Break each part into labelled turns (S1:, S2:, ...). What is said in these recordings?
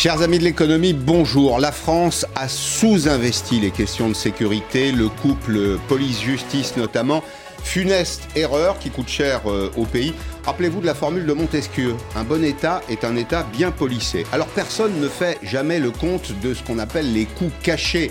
S1: Chers amis de l'économie, bonjour. La France a sous-investi les questions de sécurité, le couple police-justice notamment. Funeste erreur qui coûte cher euh, au pays. Rappelez-vous de la formule de Montesquieu. Un bon État est un État bien policé. Alors personne ne fait jamais le compte de ce qu'on appelle les coûts cachés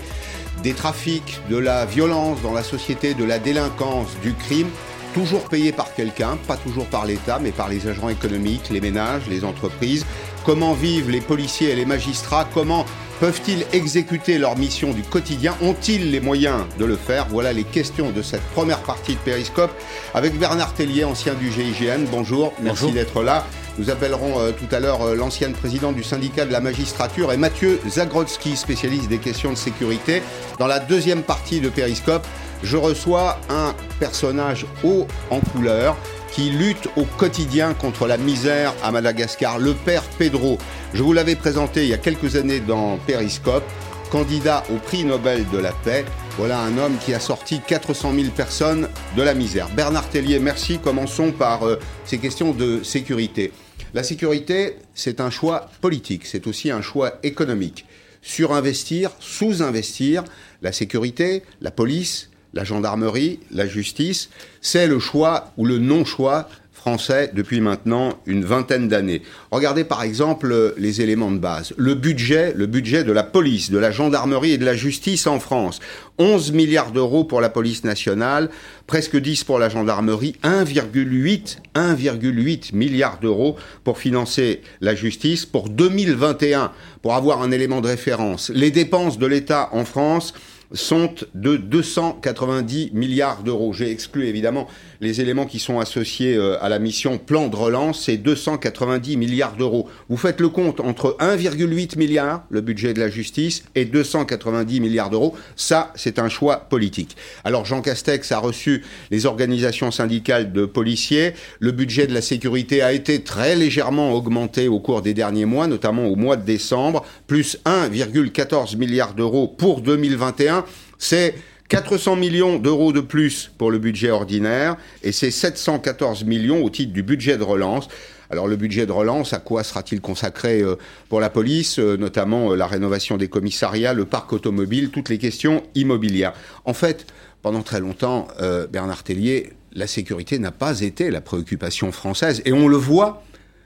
S1: des trafics, de la violence dans la société, de la délinquance, du crime toujours payés par quelqu'un, pas toujours par l'État, mais par les agents économiques, les ménages, les entreprises. Comment vivent les policiers et les magistrats? Comment peuvent-ils exécuter leur mission du quotidien? Ont-ils les moyens de le faire? Voilà les questions de cette première partie de Périscope avec Bernard Tellier, ancien du GIGN. Bonjour, merci d'être là. Nous appellerons euh, tout à l'heure euh, l'ancienne présidente du syndicat de la magistrature et Mathieu Zagrodzki, spécialiste des questions de sécurité. Dans la deuxième partie de Périscope, je reçois un personnage haut en couleur qui lutte au quotidien contre la misère à Madagascar, le père Pedro. Je vous l'avais présenté il y a quelques années dans Periscope, candidat au prix Nobel de la paix. Voilà un homme qui a sorti 400 000 personnes de la misère. Bernard Tellier, merci. Commençons par euh, ces questions de sécurité. La sécurité, c'est un choix politique, c'est aussi un choix économique. Surinvestir, sous-investir, la sécurité, la police, la gendarmerie, la justice, c'est le choix ou le non-choix français depuis maintenant une vingtaine d'années. Regardez par exemple les éléments de base. Le budget, le budget de la police, de la gendarmerie et de la justice en France. 11 milliards d'euros pour la police nationale, presque 10 pour la gendarmerie, 1,8 1,8 milliards d'euros pour financer la justice pour 2021 pour avoir un élément de référence. Les dépenses de l'État en France sont de 290 milliards d'euros. J'ai exclu évidemment les éléments qui sont associés euh, à la mission plan de relance, c'est 290 milliards d'euros. Vous faites le compte entre 1,8 milliard, le budget de la justice, et 290 milliards d'euros. Ça, c'est un choix politique. Alors Jean Castex a reçu les organisations syndicales de policiers. Le budget de la sécurité a été très légèrement augmenté au cours des derniers mois, notamment au mois de décembre, plus 1,14 milliard d'euros pour 2021. C'est 400 millions d'euros de plus pour le budget ordinaire et c'est 714 millions au titre du budget de relance. Alors le budget de relance, à quoi sera-t-il consacré euh, pour la police, euh, notamment euh, la rénovation des commissariats, le parc automobile, toutes les questions immobilières? En fait, pendant très longtemps, Bernard Tellier, la sécurité n'a pas été la préoccupation française et on le voit,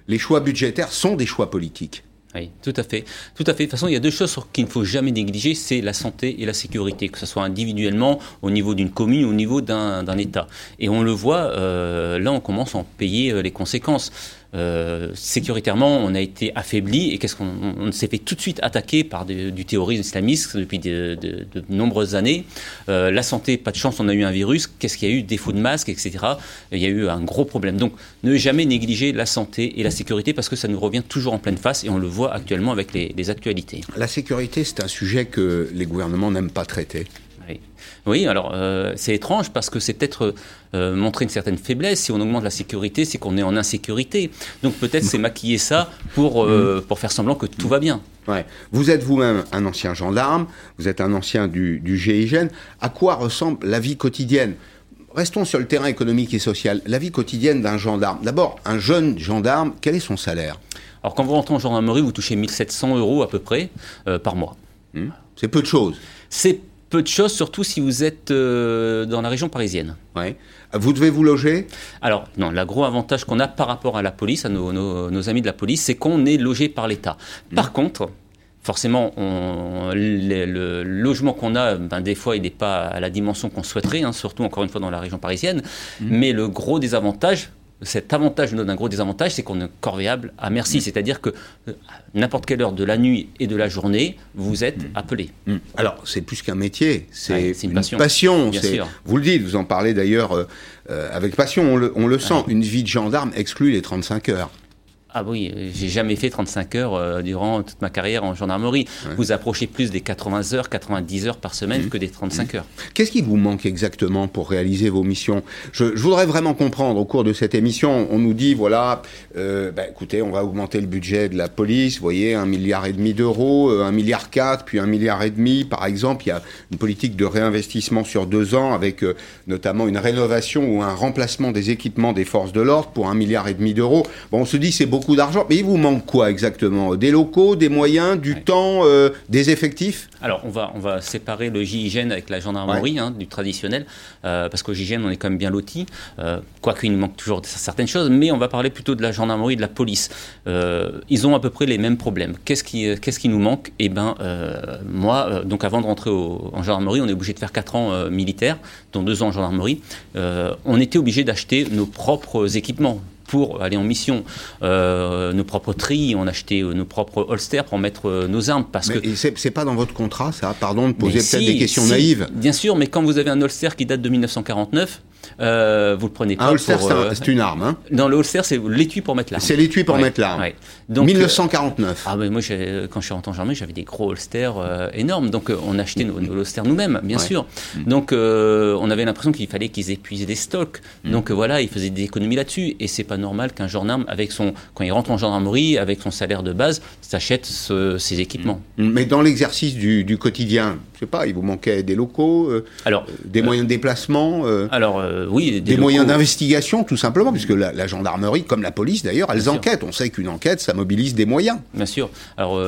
S1: les choix budgétaires sont des choix politiques.
S2: Oui, tout à fait. Tout à fait. De toute façon, il y a deux choses qu'il ne faut jamais négliger, c'est la santé et la sécurité, que ce soit individuellement, au niveau d'une commune, au niveau d'un État. Et on le voit, euh, là, on commence à en payer euh, les conséquences. Euh, sécuritairement, on a été affaibli et qu'est-ce qu'on s'est fait tout de suite attaquer par du terrorisme islamiste depuis de, nombreuses années. Euh, la santé, pas de chance, on a eu un virus. Qu'est-ce qu'il y a eu? Défaut de masque, etc. Il y a eu un gros problème. Donc, ne jamais négliger la santé et la sécurité parce que ça nous revient toujours en pleine face et on le voit actuellement avec les actualités.
S1: La sécurité, c'est un sujet que les gouvernements n'aiment pas traiter.
S2: Oui, alors euh, c'est étrange parce que c'est peut-être euh, montrer une certaine faiblesse. Si on augmente la sécurité, c'est qu'on est en insécurité. Donc peut-être c'est maquiller ça pour, euh, mm. pour faire semblant que tout va bien.
S1: Ouais. Vous êtes vous-même un ancien gendarme, vous êtes un ancien du, du GIGN. À quoi ressemble la vie quotidienne? Restons sur le terrain économique et social. La vie quotidienne d'un gendarme. D'abord, un jeune gendarme, quel est son salaire?
S2: Alors quand vous rentrez en gendarmerie, vous touchez 1700 euros à peu près par mois.
S1: Hmm. C'est peu de choses.
S2: C'est peu de choses, surtout si vous êtes euh, dans la région parisienne.
S1: Ouais. Vous devez vous loger
S2: Alors, non, le gros avantage qu'on a par rapport à la police, à nos, amis de la police, c'est qu'on est logé par l'État. Mmh. Par contre, forcément, on, le, logement qu'on a, ben, des fois, il n'est pas à la dimension qu'on souhaiterait, hein, surtout encore une fois dans la région parisienne. Mmh. Mais le gros désavantage, cet avantage nous donne un gros désavantage, c'est qu'on est corvéable à merci. Mm. C'est-à-dire que euh, n'importe quelle heure de la nuit et de la journée, vous êtes mm. appelé.
S1: Mm. Alors, c'est plus qu'un métier, c'est une, passion. passion vous le dites, vous en parlez d'ailleurs euh, euh, avec passion, on le, on le sent. Une vie de gendarme exclut les 35 heures.
S2: Ah oui, j'ai jamais fait 35 heures euh, durant toute ma carrière en gendarmerie. Vous approchez plus des 80 heures, 90 heures par semaine mmh. que des 35 mmh. heures.
S1: Qu'est-ce qui vous manque exactement pour réaliser vos missions? Je, voudrais vraiment comprendre au cours de cette émission. On nous dit voilà, euh, bah, écoutez, on va augmenter le budget de la police. Vous voyez, un milliard et demi d'euros, euh, un milliard quatre, puis un milliard et demi, par exemple. Il y a une politique de réinvestissement sur deux ans avec notamment une rénovation ou un remplacement des équipements des forces de l'ordre pour un milliard et demi d'euros. Bon, on se dit c'est beaucoup beaucoup d'argent. Mais il vous manque quoi exactement? Des locaux, des moyens, du temps, euh, des effectifs?
S2: Alors, on va, on va séparer le GIGN avec la gendarmerie, hein, du traditionnel, euh, parce qu'au GIGN, on est quand même bien loti, euh, quoique il nous manque toujours certaines choses, mais on va parler plutôt de la gendarmerie et de la police. ils ont à peu près les mêmes problèmes. Qu'est-ce qui, qu'est-ce qui nous manque? Eh bien, moi, donc avant de rentrer en gendarmerie, on est obligé de faire 4 ans militaires, dont 2 ans en gendarmerie. on était obligé d'acheter nos propres équipements pour aller en mission. Euh, nos propres tris, on achetait euh, nos propres holsters pour mettre euh, nos armes. Parce mais que
S1: c'est pas dans votre contrat, ça? Pardon de poser peut-être des questions naïves.
S2: Bien sûr, mais quand vous avez un holster qui date de 1949, euh, vous le prenez pas.
S1: Un holster, c'est une arme. Hein
S2: dans le holster, c'est l'étui pour mettre l'arme.
S1: C'est l'étui pour mettre l'arme. Donc 1949.
S2: ah mais moi, quand je suis rentré en gendarmerie, j'avais des gros holsters énormes. Donc on achetait nos, holsters nous-mêmes, bien sûr. Mm. Donc on avait l'impression qu'il fallait qu'ils épuisent des stocks. Mm. Donc voilà, ils faisaient des économies là-dessus. Et c'est pas normal qu'un gendarme, avec son, quand il rentre en gendarmerie, avec son salaire de base, s'achète ses équipements.
S1: Mm. Mais dans l'exercice du, quotidien, sais pas, il vous manquait des locaux, euh, alors, des euh, moyens de déplacement
S2: euh, Alors, oui.
S1: Des, moyens d'investigation, tout simplement, puisque la, gendarmerie, comme la police d'ailleurs, elles enquêtent. On sait qu'une enquête, ça mobilise des moyens.
S2: Bien sûr. Alors,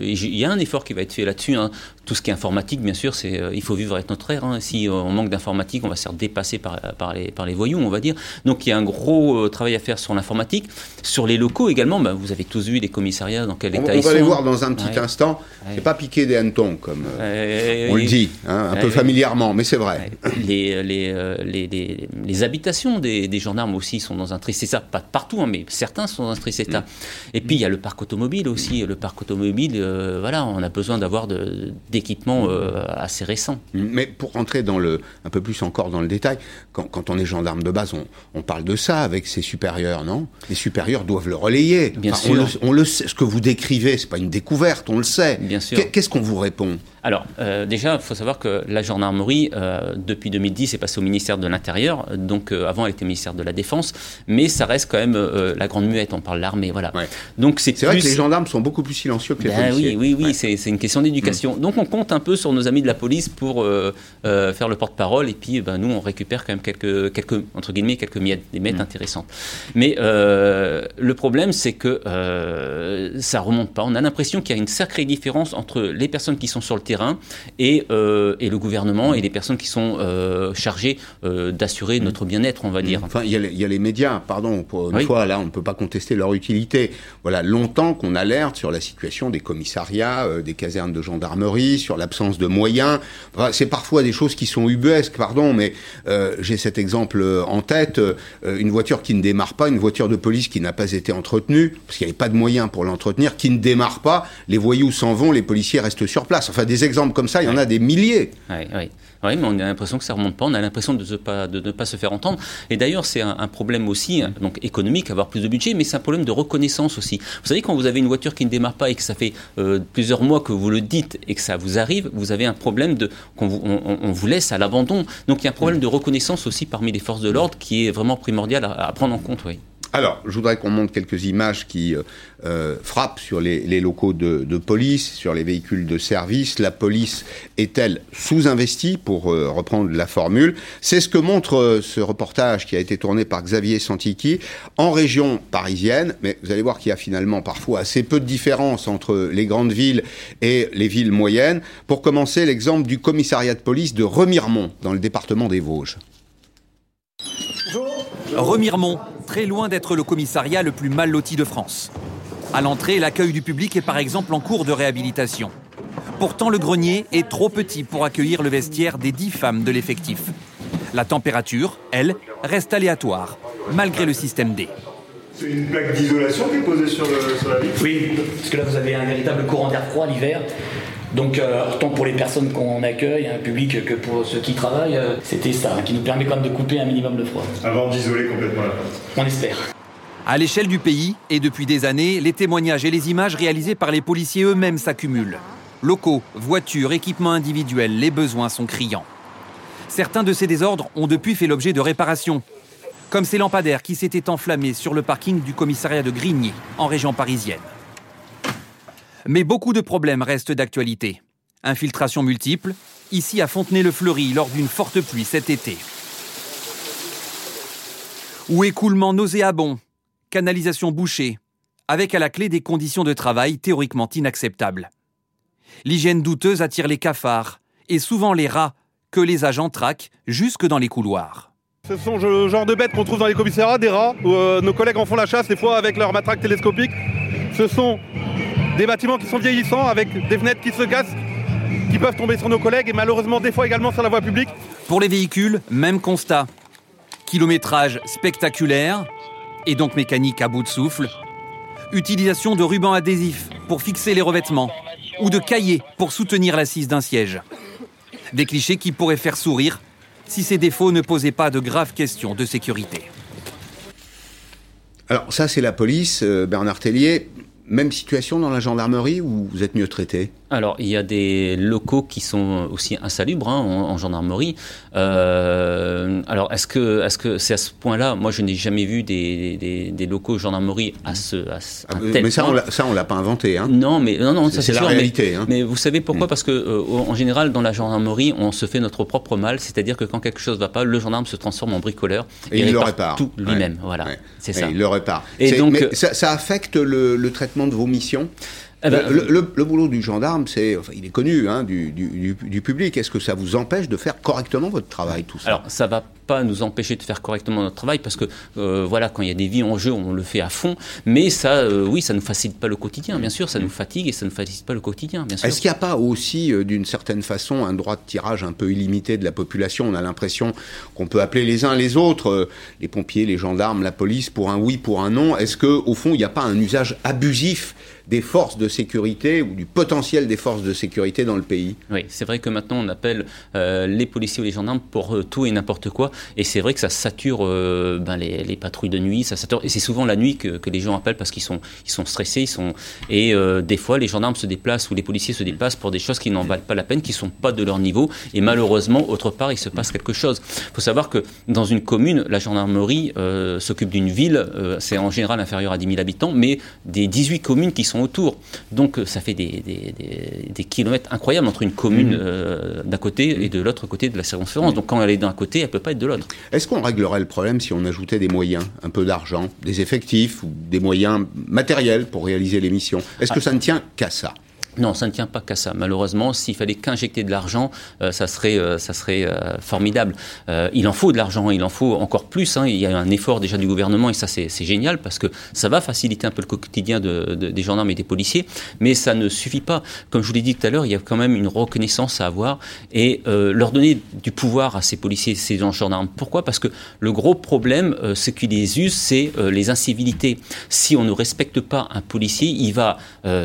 S2: il y a un effort qui va être fait là-dessus. Hein. Tout ce qui est informatique, bien sûr, c'est il faut vivre avec notre ère. Hein. Si on manque d'informatique, on va se faire dépasser par, par, les, par les voyous, on va dire. Donc, il y a un gros travail à faire sur l'informatique sur les locaux également, bah, vous avez tous vu les commissariats dans quel état
S1: ils
S2: sont.
S1: On va les voir dans un petit instant. C'est pas piquer des hannetons, comme euh, on le dit, hein, un peu familièrement, mais c'est vrai.
S2: Les, les, euh, les, les, habitations des, des, gendarmes aussi sont dans un triste état, pas partout, hein, mais certains sont dans un triste état. Mm. Et puis il y a le parc automobile aussi. Le parc automobile, euh, voilà, on a besoin d'avoir d'équipements assez récents.
S1: Mais pour rentrer dans le, un peu plus encore dans le détail, quand, quand on est gendarme de base, on, on parle de ça avec ses supérieurs, non? Les supérieurs doivent le relayer.
S2: Bien sûr.
S1: On le, sait, ce que vous décrivez, c'est pas une découverte, on le sait.
S2: Bien sûr.
S1: Qu'est-ce qu'on vous répond?
S2: Alors, euh, déjà, il faut savoir que la gendarmerie, euh, depuis 2010, est passée au ministère de l'Intérieur. Donc, euh, avant, elle était ministère de la Défense. Mais ça reste quand même la grande muette. On parle de l'armée, voilà.
S1: Donc, c'est vrai que les gendarmes sont beaucoup plus silencieux que les ben
S2: policiers. Oui, oui, oui. C'est une question d'éducation. Mm. Donc, on compte un peu sur nos amis de la police pour faire le porte-parole. Et puis, ben, nous, on récupère quand même quelques, quelques, entre guillemets, quelques miettes, des miettes mm. intéressantes. Mais le problème, c'est que ça remonte pas. On a l'impression qu'il y a une sacrée différence entre les personnes qui sont sur le terrain et, euh, et le gouvernement et les personnes qui sont euh, chargées euh, d'assurer notre bien-être, on va dire.
S1: Enfin, il y, a les médias, pardon, pour une fois, là, on ne peut pas contester leur utilité. Voilà, longtemps qu'on alerte sur la situation des commissariats, des casernes de gendarmerie, sur l'absence de moyens. c'est parfois des choses qui sont ubuesques, pardon, mais j'ai cet exemple en tête, une voiture qui ne démarre pas, une voiture de police qui n'a pas été entretenue, parce qu'il n'y avait pas de moyens pour l'entretenir, qui ne démarre pas, les voyous s'en vont, les policiers restent sur place. Enfin, des exemples comme ça, il y en a des milliers.
S2: Oui, oui. Oui, mais on a l'impression que ça remonte pas, on a l'impression de, ne pas, de ne pas se faire entendre. Et d'ailleurs, c'est un, problème aussi hein, donc économique, avoir plus de budget, mais c'est un problème de reconnaissance aussi. Vous savez, quand vous avez une voiture qui ne démarre pas et que ça fait euh, plusieurs mois que vous le dites et que ça vous arrive, vous avez un problème de qu'on vous, on, vous laisse à l'abandon. Donc il y a un problème de reconnaissance aussi parmi les forces de l'ordre qui est vraiment primordial à, à prendre en compte. Oui.
S1: Alors, je voudrais qu'on montre quelques images qui euh, euh, frappent sur les, locaux de, police, sur les véhicules de service. La police est-elle sous-investie, pour euh, reprendre la formule? C'est ce que montre ce reportage qui a été tourné par Xavier Santiki en région parisienne. Mais vous allez voir qu'il y a finalement parfois assez peu de différence entre les grandes villes et les villes moyennes. Pour commencer, l'exemple du commissariat de police de Remiremont, dans le département des Vosges.
S3: Remiremont, très loin d'être le commissariat le plus mal loti de France. À l'entrée, l'accueil du public est par exemple en cours de réhabilitation. Pourtant, le grenier est trop petit pour accueillir le vestiaire des dix femmes de l'effectif. La température, elle, reste aléatoire, malgré le système D.
S4: C'est une plaque d'isolation qui est posée sur, sur la vitre?
S5: Oui, parce que là vous avez un véritable courant d'air froid l'hiver. Donc, euh, tant pour les personnes qu'on accueille, un public, que pour ceux qui travaillent, euh, c'était ça, qui nous permet quand même de couper un minimum de froid.
S4: Avant d'isoler complètement la
S5: On espère.
S3: À l'échelle du pays, et depuis des années, les témoignages et les images réalisées par les policiers eux-mêmes s'accumulent. Locaux, voitures, équipements individuels, les besoins sont criants. Certains de ces désordres ont depuis fait l'objet de réparations, comme ces lampadaires qui s'étaient enflammés sur le parking du commissariat de Grigny, en région parisienne. Mais beaucoup de problèmes restent d'actualité. Infiltrations multiples, ici à Fontenay-le-Fleury lors d'une forte pluie cet été. Ou écoulement nauséabond, canalisation bouchée, avec à la clé des conditions de travail théoriquement inacceptables. L'hygiène douteuse attire les cafards et souvent les rats que les agents traquent jusque dans les couloirs.
S6: Ce sont le genre de bêtes qu'on trouve dans les commissariats, des rats, où euh, nos collègues en font la chasse des fois avec leur matraque télescopique. Ce sont des bâtiments qui sont vieillissants avec des fenêtres qui se cassent, qui peuvent tomber sur nos collègues et malheureusement des fois également sur la voie publique.
S3: Pour les véhicules, même constat. Kilométrage spectaculaire et donc mécanique à bout de souffle. Utilisation de rubans adhésifs pour fixer les revêtements ou de cahiers pour soutenir l'assise d'un siège. Des clichés qui pourraient faire sourire si ces défauts ne posaient pas de graves questions de sécurité.
S1: Alors ça c'est la police, euh, Bernard Tellier. Même situation dans la gendarmerie où vous êtes mieux traité?
S2: Alors, il y a des locaux qui sont aussi insalubres hein, en, gendarmerie. Euh, alors, est-ce que est-ce que c'est à ce point-là? Moi, je n'ai jamais vu des, des, locaux gendarmerie à ce, à
S1: ah, Mais ça, on ça, on l'a pas inventé. Hein.
S2: Non, mais non, non, ça c'est
S1: la réalité.
S2: Mais, hein. vous savez pourquoi? Mm. Parce que euh, en général, dans la gendarmerie, on se fait notre propre mal. C'est-à-dire que quand quelque chose ne va pas, le gendarme se transforme en bricoleur
S1: et, il le répare
S2: tout lui-même. Voilà, c'est ça.
S1: il le répare. Et donc, mais ça, ça affecte le, le traitement de vos missions? Eh ben, le, boulot du gendarme, c'est, enfin, il est connu hein, du, du, public. Est-ce que ça vous empêche de faire correctement votre travail, tout ça?
S2: Alors, ça va pas nous empêcher de faire correctement notre travail parce que euh, voilà quand il y a des vies en jeu on le fait à fond. Mais ça euh, oui ça ne facilite pas le quotidien bien sûr. Ça nous fatigue et ça ne facilite pas le quotidien bien sûr.
S1: Est-ce qu'il n'y a pas aussi euh, d'une certaine façon un droit de tirage un peu illimité de la population? On a l'impression qu'on peut appeler les uns les autres les pompiers les gendarmes la police pour un oui pour un non. Est-ce que au fond il n'y a pas un usage abusif des forces de sécurité ou du potentiel des forces de sécurité dans le pays?
S2: Oui, c'est vrai que maintenant on appelle euh, les policiers ou les gendarmes pour euh, tout et n'importe quoi, et c'est vrai que ça sature euh, ben, les, patrouilles de nuit, ça sature, et c'est souvent la nuit que, les gens appellent parce qu'ils sont, ils sont stressés, ils sont, et des fois les gendarmes se déplacent ou les policiers se déplacent pour des choses qui n'en valent pas la peine, qui sont pas de leur niveau, et malheureusement autre part il se passe quelque chose. Il faut savoir que dans une commune, la gendarmerie s'occupe d'une ville, c'est en général inférieur à 10 000 habitants, mais des 18 communes qui sont autour. Donc euh, ça fait des, des, kilomètres incroyables entre une commune euh, d'un côté et de l'autre côté de la circonférence. Mhm. Donc quand elle est d'un côté, elle ne peut pas être de l'autre.
S1: Est-ce qu'on réglerait le problème si on ajoutait des moyens, un peu d'argent, des effectifs ou des moyens matériels pour réaliser les missions Est-ce que ah. ça ne tient qu'à ça?
S2: Non, ça ne tient pas qu'à ça. Malheureusement, s'il fallait qu'injecter de l'argent, euh, ça serait, euh, ça serait euh, formidable. il en faut de l'argent, il en faut encore plus. Hein. Il y a un effort déjà du gouvernement et ça c'est génial parce que ça va faciliter un peu le quotidien de, des gendarmes et des policiers, mais ça ne suffit pas. Comme je vous l'ai dit tout à l'heure, il y a quand même une reconnaissance à avoir et leur donner du pouvoir à ces policiers, ces gendarmes. Pourquoi? Parce que le gros problème, ce qui les use, c'est les incivilités. Si on ne respecte pas un policier, il va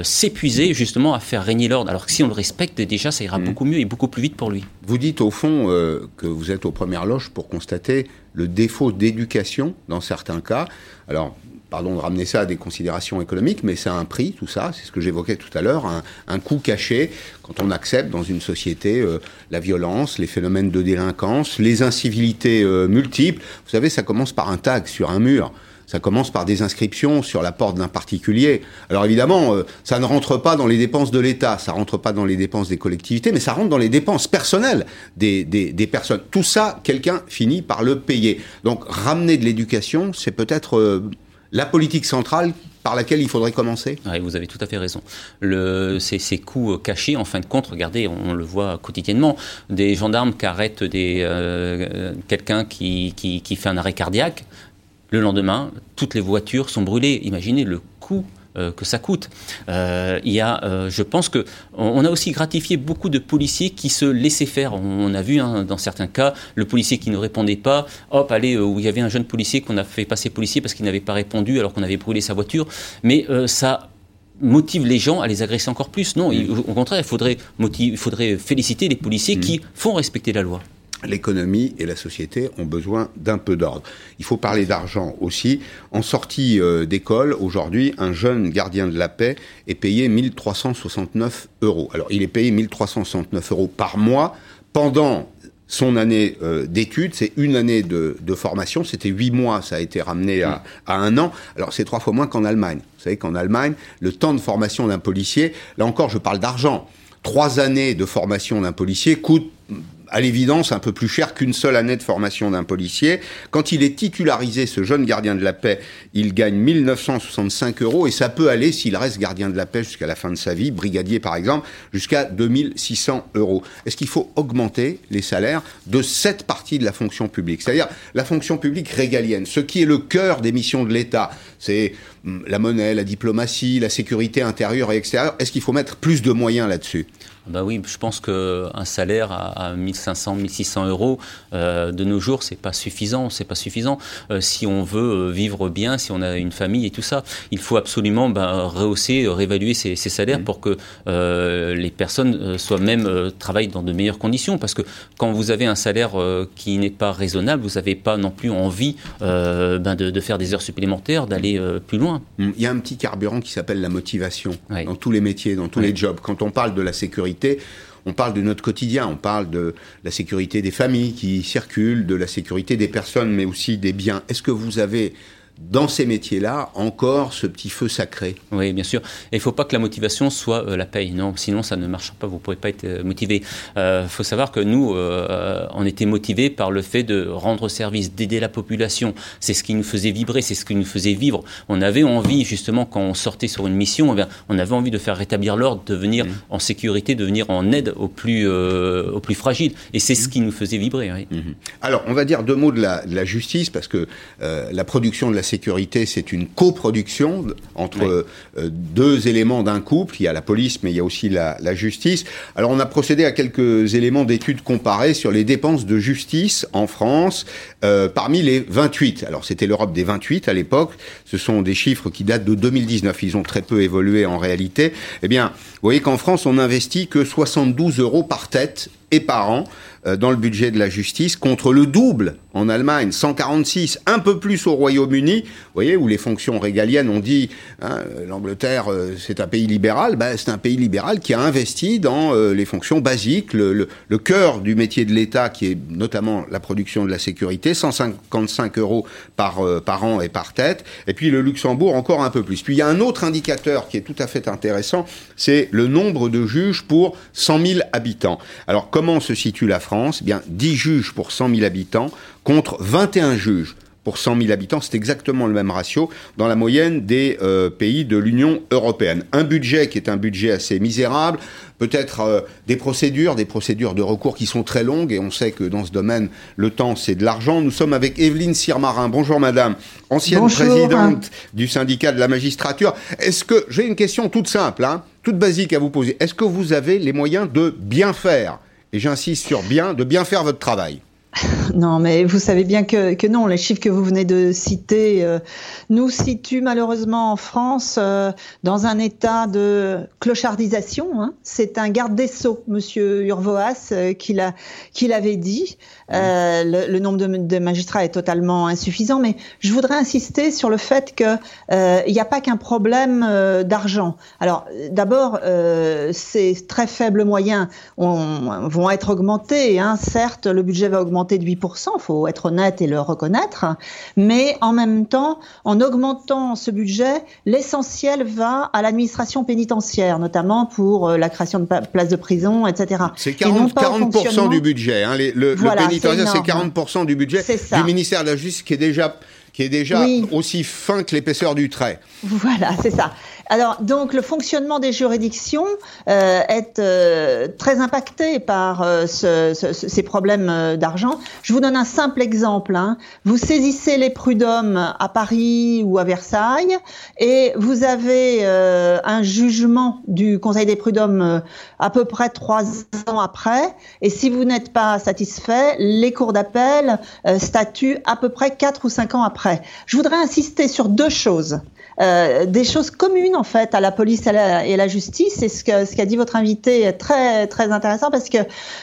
S2: s'épuiser justement faire régner l'ordre. Alors que si on le respecte, déjà, ça ira mm. beaucoup mieux et beaucoup plus vite pour lui.
S1: Vous dites au fond euh, que vous êtes aux premières loges pour constater le défaut d'éducation dans certains cas. Alors, pardon de ramener ça à des considérations économiques, mais c'est un prix, tout ça, c'est ce que j'évoquais tout à l'heure, un, coût caché quand on accepte dans une société euh, la violence, les phénomènes de délinquance, les incivilités euh, multiples. Vous savez, ça commence par un tag sur un mur. Ça commence par des inscriptions sur la porte d'un particulier. Alors évidemment, euh, ça ne rentre pas dans les dépenses de l'État, ça rentre pas dans les dépenses des collectivités, mais ça rentre dans les dépenses personnelles des, des, personnes. Tout ça, quelqu'un finit par le payer. Donc ramener de l'éducation, c'est peut-être euh, la politique centrale par laquelle il faudrait commencer
S2: oui, Vous avez tout à fait raison. Ces, ces coûts cachés, en fin de compte, regardez, on, le voit quotidiennement, des gendarmes qui arrêtent euh, quelqu'un qui, qui, fait un arrêt cardiaque, le lendemain, toutes les voitures sont brûlées. Imaginez le coût euh, que ça coûte. Euh, il y a, euh, je pense que on, a aussi gratifié beaucoup de policiers qui se laissaient faire. On, a vu hein, dans certains cas le policier qui ne répondait pas. Hop, allez, où il y avait un jeune policier qu'on a fait passer policier parce qu'il n'avait pas répondu alors qu'on avait brûlé sa voiture. Mais ça motive les gens à les agresser encore plus. Non, au contraire, il faudrait, il faudrait féliciter les policiers mmh. qui font respecter la loi
S1: l'économie et la société ont besoin d'un peu d'ordre. Il faut parler d'argent aussi. En sortie euh, d'école, aujourd'hui, un jeune gardien de la paix est payé 1369 euros. Alors, il est payé 1369 euros par mois pendant son année euh, d'études, c'est une année de, formation, c'était huit mois, ça a été ramené à, à un an. Alors c'est trois fois moins qu'en Allemagne. Vous savez qu'en Allemagne, le temps de formation d'un policier, là encore je parle d'argent, trois années de formation d'un policier coûte à l'évidence un peu plus cher qu'une seule année de formation d'un policier. Quand il est titularisé, ce jeune gardien de la paix, il gagne 1965 euros et ça peut aller, s'il reste gardien de la paix jusqu'à la fin de sa vie, brigadier par exemple, jusqu'à 2600 euros. Est-ce qu'il faut augmenter les salaires de cette partie de la fonction publique? C'est-à-dire la fonction publique régalienne, ce qui est le cœur des missions de l'État. C'est la monnaie, la diplomatie, la sécurité intérieure et extérieure. Est-ce qu'il faut mettre plus de moyens là-dessus?
S2: Bah oui, je pense qu'un salaire à, 1500, 1600 euros euh, de nos jours, c'est pas suffisant. C'est pas suffisant euh, si on veut euh, vivre bien, si on a une famille et tout ça. Il faut absolument bah, rehausser, réévaluer ces, salaires mmh. pour que les personnes soient même travaillent dans de meilleures conditions. Parce que quand vous avez un salaire qui n'est pas raisonnable, vous n'avez pas non plus envie ben de, faire des heures supplémentaires, d'aller plus loin.
S1: Mmh. Il y a un petit carburant qui s'appelle la motivation dans tous les métiers, dans tous les jobs. Quand on parle de la sécurité on parle de notre quotidien, on parle de la sécurité des familles qui circulent, de la sécurité des personnes, mais aussi des biens. Est-ce que vous avez dans ces métiers-là encore ce petit feu sacré.
S2: Oui, bien sûr. il ne faut pas que la motivation soit euh, la paye. Non, sinon ça ne marchera pas. Vous ne pourrez pas être euh, motivé. Il euh, faut savoir que nous, on était motivés par le fait de rendre service, d'aider la population. C'est ce qui nous faisait vibrer, c'est ce qui nous faisait vivre. On avait envie, justement, quand on sortait sur une mission, eh on avait envie de faire rétablir l'ordre, de venir mmh. en sécurité, de venir en aide aux plus, aux plus fragiles. Et c'est ce mmh. qui nous faisait vibrer. Mmh.
S1: Alors, on va dire deux mots de la, de la justice, parce que la production de la sécurité, c'est une coproduction entre euh, deux éléments d'un couple. Il y a la police, mais il y a aussi la, justice. Alors, on a procédé à quelques éléments d'études comparées sur les dépenses de justice en France euh, parmi les 28. Alors, c'était l'Europe des 28 à l'époque. Ce sont des chiffres qui datent de 2019. Ils ont très peu évolué en réalité. Eh bien, vous voyez qu'en France, on n'investit que 72 euros par tête et par an euh, dans le budget de la justice, contre le double en Allemagne, 146, un peu plus au Royaume-Uni, vous voyez, où les fonctions régaliennes ont dit, hein, l'Angleterre, euh, c'est un pays libéral, ben, c'est un pays libéral qui a investi dans euh, les fonctions basiques, le, le, le cœur du métier de l'État, qui est notamment la production de la sécurité, 155 euros par, par an et par tête, et puis le Luxembourg encore un peu plus. Puis il y a un autre indicateur qui est tout à fait intéressant, c'est le nombre de juges pour 100 000 habitants. Alors comment se situe la France? Eh bien 10 juges pour 100 000 habitants contre 21 juges pour 100 000 habitants. C'est exactement le même ratio dans la moyenne des euh, pays de l'Union européenne. Un budget qui est un budget assez misérable, peut-être euh, des procédures, des procédures de recours qui sont très longues, et on sait que dans ce domaine, le temps, c'est de l'argent. Nous sommes avec Evelyne Sirmarin. Bonjour madame, ancienne présidente du syndicat de la magistrature. Est-ce que, j'ai une question toute simple, hein, toute basique à vous poser, est-ce que vous avez les moyens de bien faire? Et j'insiste sur bien, de bien faire votre travail.
S7: Non, mais vous savez bien que, que, non, les chiffres que vous venez de citer euh, nous situent malheureusement en France euh, dans un état de clochardisation. Hein. C'est un garde des sceaux, Monsieur Urvoas, euh, qui l'avait dit. Le, le, nombre de, de, magistrats est totalement insuffisant, mais je voudrais insister sur le fait que il n'y a pas qu'un problème d'argent. Alors, d'abord, ces très faibles moyens vont être augmentés. Hein. Certes, le budget va augmenter de 8 il faut être honnête et le reconnaître. Mais en même temps, en augmentant ce budget, l'essentiel va à l'administration pénitentiaire, notamment pour euh, la création de places de prison, etc.
S1: C'est 40, 40 du budget. Hein. le, pénitentiaire, c'est 40 du budget du ministère de la Justice qui est déjà qui est déjà aussi fin que l'épaisseur du trait.
S7: Voilà, c'est ça. Alors, donc, le fonctionnement des juridictions euh, est euh, très impacté par euh, ce, ce, ces problèmes euh, d'argent. Je vous donne un simple exemple. Hein. Vous saisissez les prud'hommes à Paris ou à Versailles et vous avez euh, un jugement du Conseil des prud'hommes à peu près trois ans après. Et si vous n'êtes pas satisfait, les cours d'appel statuent à peu près quatre ou cinq ans après. Je voudrais insister sur deux choses. Euh, des choses communes en fait à la police et à la, justice. Et ce qu'a ce qu'a dit votre invité est très très intéressant parce que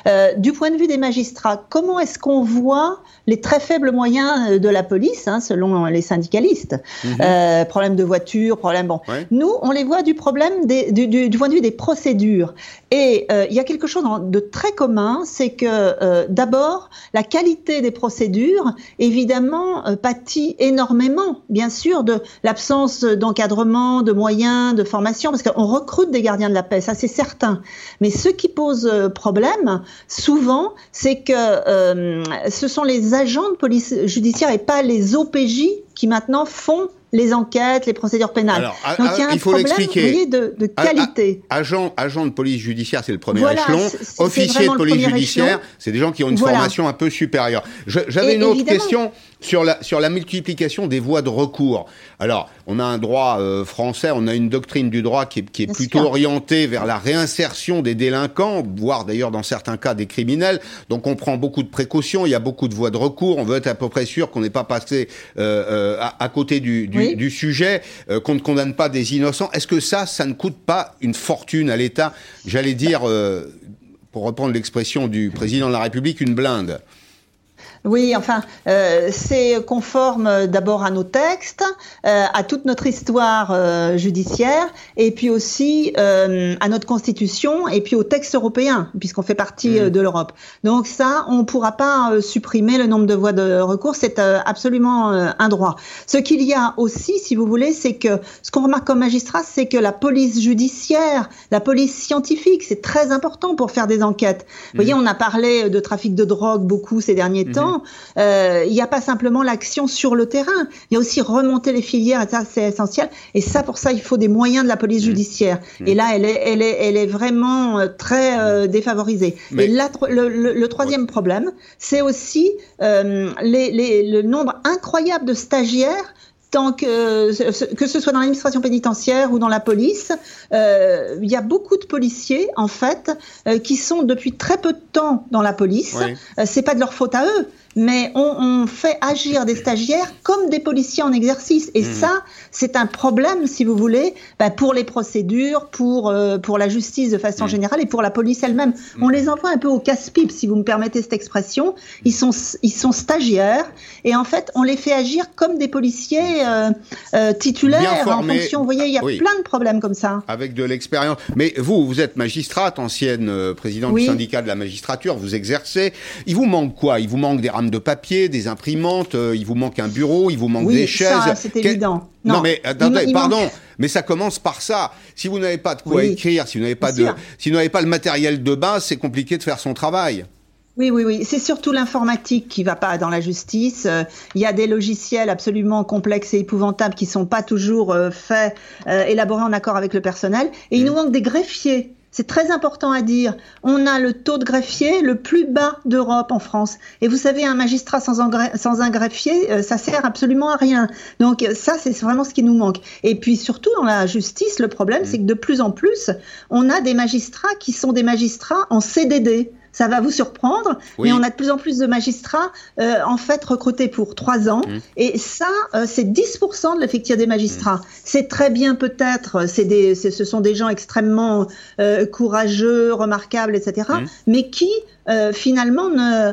S7: euh, du point de vue des magistrats, comment est-ce qu'on voit les très faibles moyens euh, de la police, hein, selon les syndicalistes? Mhm. Problème de voiture, problème bon. Nous, on les voit du problème des, du, du, point de vue des procédures. Et il y a quelque chose de très commun, c'est que d'abord la qualité des procédures, évidemment, pâtit énormément, bien sûr, de l'absence d'encadrement, de moyens de formation, parce qu'on recrute des gardiens de la paix, ça c'est certain. Mais ce qui pose euh, problème, souvent, c'est que euh, ce sont les agents de police judiciaire et pas les OPJ qui maintenant font les enquêtes, les procédures pénales. Donc il y a un problème de, de, qualité.
S1: agent, agent de police judiciaire, c'est le premier échelon. Officier de police judiciaire, c'est des gens qui ont une formation un peu supérieure. J'avais une autre question sur la, sur la multiplication des voies de recours. Alors, on a un droit euh, français, on a une doctrine du droit qui est, qui est plutôt orientée vers la réinsertion des délinquants, voire d'ailleurs dans certains cas des criminels. Donc on prend beaucoup de précautions, il y a beaucoup de voies de recours, on veut être à peu près sûr qu'on n'est pas passé euh, euh à, à, côté du, du, du sujet, euh, qu'on ne condamne pas des innocents. Est-ce que ça, ça ne coûte pas une fortune à l'État? J'allais dire, pour reprendre l'expression du président de la République, une blinde.
S7: Oui, enfin, euh, c'est conforme d'abord à nos textes, euh, à toute notre histoire euh, judiciaire, et puis aussi euh, à notre constitution, et puis aux textes européens, puisqu'on fait partie mmh. de l'Europe. Donc ça, on ne pourra pas supprimer le nombre de voies de recours, c'est absolument un droit. Ce qu'il y a aussi, si vous voulez, c'est que ce qu'on remarque comme magistrat, c'est que la police judiciaire, la police scientifique, c'est très important pour faire des enquêtes. Vous voyez, mmh. on a parlé de trafic de drogue beaucoup ces derniers mmh. temps euh, il n'y a pas simplement l'action sur le terrain, il y a aussi remonter les filières, et ça c'est essentiel. Et ça, pour ça, il faut des moyens de la police mmh. judiciaire. Mmh. Et là, elle est, elle est, elle est vraiment euh, très euh, défavorisée. Et là, le, le, troisième problème, c'est aussi euh, les, les, le nombre incroyable de stagiaires tant que, que ce soit dans l'administration pénitentiaire ou dans la police, euh, il y a beaucoup de policiers en fait euh, qui sont depuis très peu de temps dans la police. Oui. Euh, c'est pas de leur faute à eux, mais on, on, fait agir des stagiaires comme des policiers en exercice. Et mmh. ça, c'est un problème, si vous voulez, ben, pour les procédures, pour, euh, pour la justice de façon mmh. générale et pour la police elle-même. Mmh. On les envoie un peu au casse-pipe, si vous me permettez cette expression. Ils sont, ils sont stagiaires et en fait, on les fait agir comme des policiers euh, euh, titulaires en fonction. Vous voyez, il y a oui. plein de problèmes comme ça.
S1: Avec de l'expérience. Mais vous, vous êtes magistrate, ancienne présidente oui. du syndicat de la magistrature, vous exercez. Il vous manque quoi? Il vous manque des rames de papier, des imprimantes, euh, il vous manque un bureau, il vous manque
S7: oui,
S1: des chaises.
S7: c'est évident.
S1: Non, non mais attendez, il, il pardon, manque... mais ça commence par ça. Si vous n'avez pas de quoi oui. écrire, si vous n'avez pas de, si vous n'avez pas le matériel de base, c'est compliqué de faire son travail.
S7: Oui, oui, oui. C'est surtout l'informatique qui va pas dans la justice. Euh, il y a des logiciels absolument complexes et épouvantables qui sont pas toujours euh, faits, euh, élaborés en accord avec le personnel. Et mmh. il nous manque des greffiers. C'est très important à dire. On a le taux de greffier le plus bas d'Europe en France. Et vous savez, un magistrat sans un, sans un greffier, euh, ça sert absolument à rien. Donc ça, c'est vraiment ce qui nous manque. Et puis surtout dans la justice, le problème, mmh. c'est que de plus en plus, on a des magistrats qui sont des magistrats en CDD ça va vous surprendre, oui. mais on a de plus en plus de magistrats euh, en fait recrutés pour trois ans, mmh. et ça, euh, c'est 10% de l'effectif des magistrats. Mmh. C'est très bien peut-être, c'est des, ce sont des gens extrêmement euh, courageux, remarquables, etc., mmh. mais qui finalement ne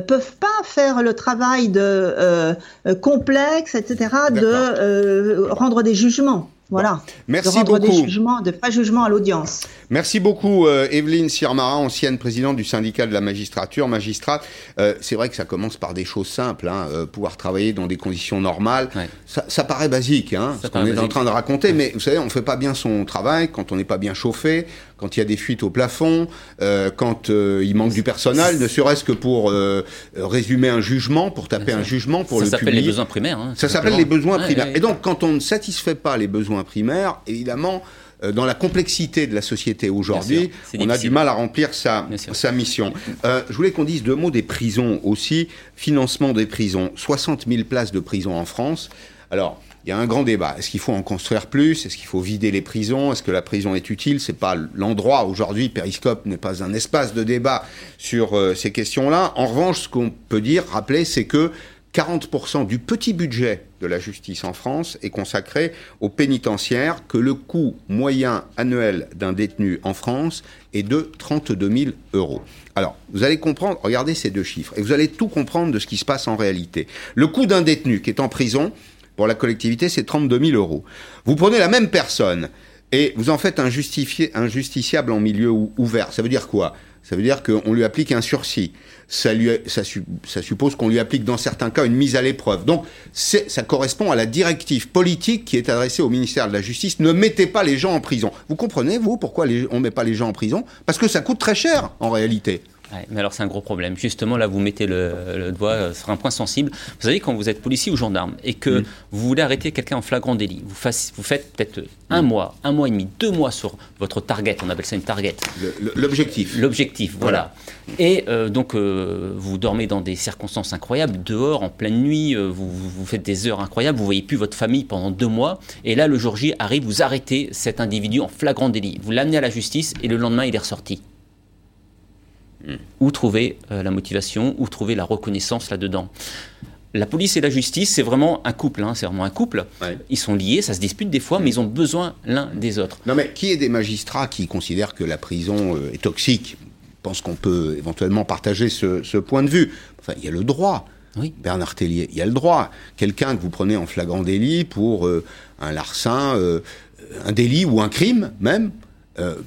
S7: peuvent pas faire le travail de complexe, etc., de rendre des jugements. Voilà.
S1: Merci
S7: de
S1: beaucoup.
S7: Des jugements, de pas jugement à l'audience.
S1: Merci beaucoup, euh, Evelyne Sirmara, ancienne présidente du syndicat de la magistrature, magistrate. Euh, c'est vrai que ça commence par des choses simples, hein, euh, pouvoir travailler dans des conditions normales. Ouais. Ça, ça, paraît basique, hein, ce qu'on est en train de raconter, ouais. mais vous savez, on fait pas bien son travail quand on n'est pas bien chauffé, quand il y a des fuites au plafond, euh, quand euh, il manque du personnel, ne serait-ce que pour euh, résumer un jugement, pour taper un jugement, pour
S2: ça
S1: le
S2: publier. Ça s'appelle les besoins primaires. Hein,
S1: ça s'appelle les besoins primaires. Et donc, quand on ne satisfait pas les besoins primaires, évidemment, euh, dans la complexité de la société aujourd'hui, on a du mal à remplir sa, sa mission. Euh, je voulais qu'on dise deux mots des prisons aussi. Financement des prisons. 60 000 places de prison en France. Alors, il y a un grand débat. Est-ce qu'il faut en construire plus? Est-ce qu'il faut vider les prisons? Est-ce que la prison est utile? C'est pas l'endroit aujourd'hui. Périscope n'est pas un espace de débat sur euh, ces questions-là. En revanche, ce qu'on peut dire, rappeler, c'est que 40% du petit budget de la justice en France est consacré aux pénitentiaires, que le coût moyen annuel d'un détenu en France est de 32 000 euros. Alors, vous allez comprendre, regardez ces deux chiffres, et vous allez tout comprendre de ce qui se passe en réalité. Le coût d'un détenu qui est en prison, pour la collectivité, c'est 32 000 euros. Vous prenez la même personne et vous en faites un, justiciable en milieu ouvert. Ça veut dire quoi? Ça veut dire qu'on lui applique un sursis. Ça suppose qu'on lui applique dans certains cas une mise à l'épreuve. Donc ça correspond à la directive politique qui est adressée au ministère de la Justice. Ne mettez pas les gens en prison. Vous comprenez, vous, pourquoi on ne met pas les gens en prison? Parce que ça coûte très cher, en réalité
S2: mais alors c'est un gros problème. Justement, là, vous mettez le, doigt euh, sur un point sensible. Vous savez, quand vous êtes policier ou gendarme et que vous voulez arrêter quelqu'un en flagrant délit, vous, vous faites peut-être un mois, un mois et demi, deux mois sur votre target, on appelle ça une target.
S1: L'objectif.
S2: L'objectif, voilà. Et euh, donc, euh, vous dormez dans des circonstances incroyables, dehors, en pleine nuit, vous, vous, faites des heures incroyables, vous voyez plus votre famille pendant deux mois, et là, le jour J arrive, vous arrêtez cet individu en flagrant délit. Vous l'amenez à la justice, et le lendemain, il est ressorti. Où trouver euh, la motivation, où trouver la reconnaissance là-dedans? La police et la justice, c'est vraiment un couple, hein, c'est vraiment un couple. Ils sont liés, ça se dispute des fois, mais ils ont besoin l'un des autres.
S1: Non, mais qui est des magistrats qui considèrent que la prison euh, est toxique? Pense qu'on peut éventuellement partager ce, point de vue. Enfin, il y a le droit. Oui. Bernard Tellier, il y a le droit. Quelqu'un que vous prenez en flagrant délit pour euh, un larcin, un délit ou un crime même,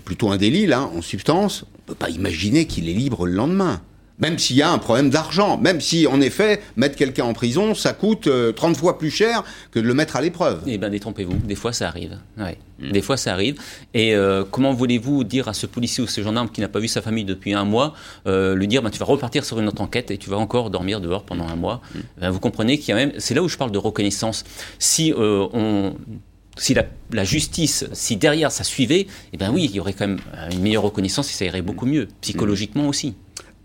S1: plutôt un délit là, en substance, peut pas imaginer qu'il est libre le lendemain. Même s'il y a un problème d'argent, même si, en effet, mettre quelqu'un en prison, ça coûte 30 euh, fois plus cher que de le mettre à l'épreuve.
S2: Eh bien, détrompez-vous, des fois ça arrive. Hmm. Des fois ça arrive. Et euh, comment voulez-vous dire à ce policier ou ce gendarme qui n'a pas vu sa famille depuis un mois, euh, lui dire, ben, tu vas repartir sur une autre enquête et tu vas encore dormir dehors pendant un mois? Hmm. ben, Vous comprenez qu'il y a même... C'est là où je parle de reconnaissance. Si on si la, justice, si derrière ça suivait, eh bien oui, il y aurait quand même une meilleure reconnaissance et ça irait beaucoup mieux, psychologiquement aussi.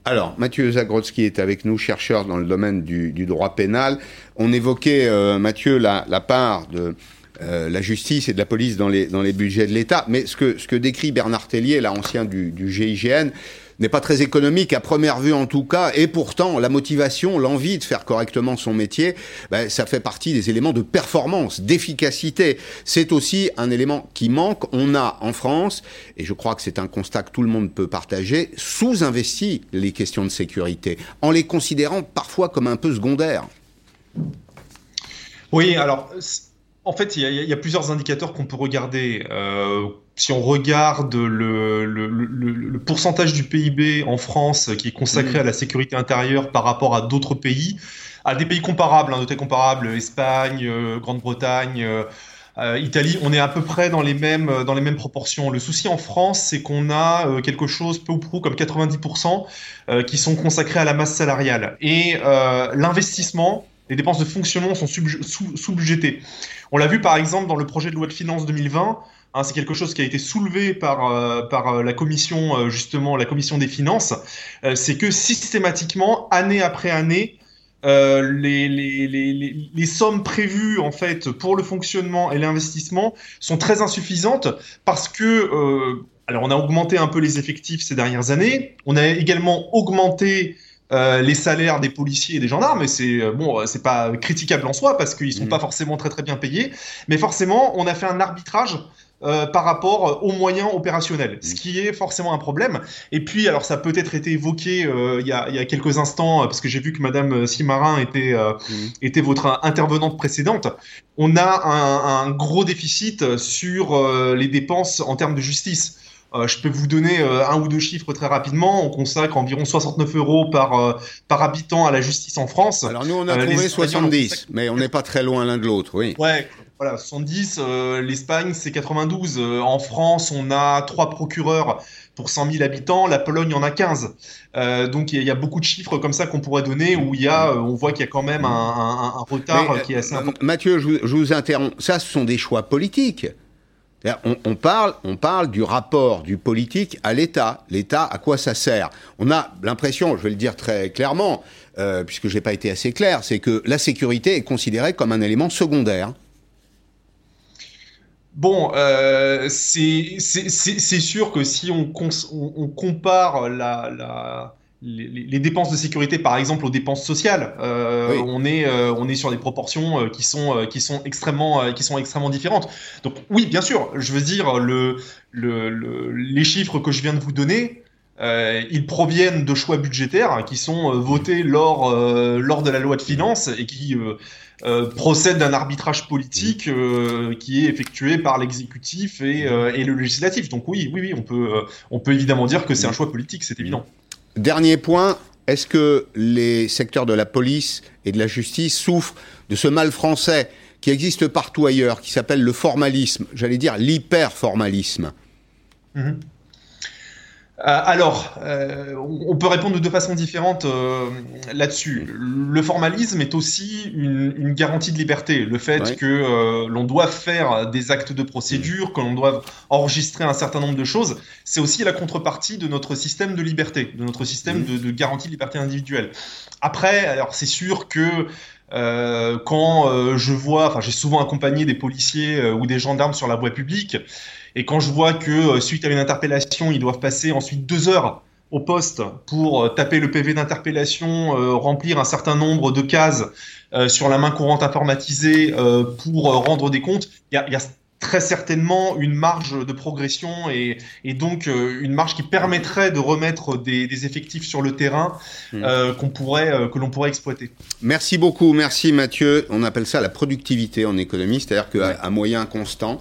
S1: Alors, Mathieu Zagrodzki est avec nous, chercheur dans le domaine du, droit pénal. On évoquait, euh, Mathieu, la, part de euh, la justice et de la police dans les, dans les budgets de l'État, mais ce que, ce que décrit Bernard Tellier, l'ancien du GIGN, n'est pas très économique à première vue en tout cas, et pourtant la motivation, l'envie de faire correctement son métier, ben, ça fait partie des éléments de performance, d'efficacité. C'est aussi un élément qui manque. On a en France, et je crois que c'est un constat que tout le monde peut partager, sous-investi les questions de sécurité, en les considérant parfois comme un peu secondaires.
S8: Oui, alors en fait, il y, a plusieurs indicateurs qu'on peut regarder. Euh, si on regarde le, pourcentage du PIB en France qui est consacré mmh. à la sécurité intérieure par rapport à d'autres pays, à des pays comparables, hein, notés comparables, Espagne, euh, Grande-Bretagne, euh, Italie, on est à peu près dans les mêmes dans les mêmes proportions. Le souci en France, c'est qu'on a quelque chose peu ou prou comme 90% qui sont consacrés à la masse salariale et l'investissement les dépenses de fonctionnement sont sous-budgétées. On l'a vu par exemple dans le projet de loi de finances 2020. Hein, c'est quelque chose qui a été soulevé par, euh, par euh, la commission, euh, justement, la commission des finances. c'est que systématiquement, année après année, les, les, les, les, sommes prévues en fait pour le fonctionnement et l'investissement sont très insuffisantes parce que alors on a augmenté un peu les effectifs ces dernières années, on a également augmenté euh, les salaires des policiers et des gendarmes, et c'est euh, bon, euh, c'est pas critiquable en soi parce qu'ils sont mm. pas forcément très très bien payés, mais forcément, on a fait un arbitrage par rapport aux moyens opérationnels, ce mm. qui est forcément un problème. Et puis, alors ça a peut-être été évoqué il y, a, y, a, quelques instants, parce que j'ai vu que Madame Simarin était, mm. était votre intervenante précédente. On a un, un gros déficit sur les dépenses en termes de justice. Euh, je peux vous donner euh, un ou deux chiffres très rapidement. On consacre environ 69 euros par, euh, par habitant à la justice en France.
S1: Alors nous, on a trouvé 70, mais on n'est pas très loin l'un de l'autre, oui.
S8: Ouais, voilà, 70. L'Espagne, c'est 92. en France, on a trois procureurs pour 100 000 habitants. La Pologne en a 15. donc il y, a beaucoup de chiffres comme ça qu'on pourrait donner où il y a, on voit qu'il y a quand même un, retard qui est assez important.
S1: Mathieu, je je vous interromps. Ça, ce sont des choix politiques. On, parle, on parle du rapport du politique à l'État. L'État, à quoi ça sert? On a l'impression, je vais le dire très clairement, euh, puisque je n'ai pas été assez clair, c'est que la sécurité est considérée comme un élément secondaire.
S8: Bon, euh, c'est sûr que si on, on compare la les, dépenses de sécurité, par exemple, aux dépenses sociales, euh, on, est, euh, on est sur des proportions euh, qui, sont, qui, sont extrêmement, qui sont extrêmement différentes. Donc oui, bien sûr, je veux dire, le, le, les chiffres que je viens de vous donner ils proviennent de choix budgétaires hein, qui sont votés lors, lors de la loi de finances et qui procèdent d'un arbitrage politique qui est effectué par l'exécutif et, et, le législatif. Donc oui, oui, oui, on peut, on peut évidemment dire que c'est un choix politique, c'est évident.
S1: Dernier point, est-ce que les secteurs de la police et de la justice souffrent de ce mal français qui existe partout ailleurs, qui s'appelle le formalisme, j'allais dire l'hyperformalisme?
S8: Mhm. Euh, alors, euh, on peut répondre de deux façons différentes euh, là-dessus. Le formalisme est aussi une, garantie de liberté. Le fait que l'on doit faire des actes de procédure, que l'on doit enregistrer un certain nombre de choses, c'est aussi la contrepartie de notre système de liberté, de notre système de, de, garantie de liberté individuelle. Après, alors c'est sûr que quand je vois, enfin j'ai souvent accompagné des policiers ou des gendarmes sur la voie publique, et quand je vois que suite à une interpellation, ils doivent passer ensuite deux heures au poste pour taper le PV d'interpellation, remplir un certain nombre de cases sur la main courante informatisée pour rendre des comptes, il y a, très certainement une marge de progression et, donc euh, une marge qui permettrait de remettre des, effectifs sur le terrain mmh. euh, qu'on pourrait, euh, que l'on pourrait exploiter.
S1: Merci beaucoup, merci Mathieu. On appelle ça la productivité en économie, c'est-à-dire qu'à à moyen constant,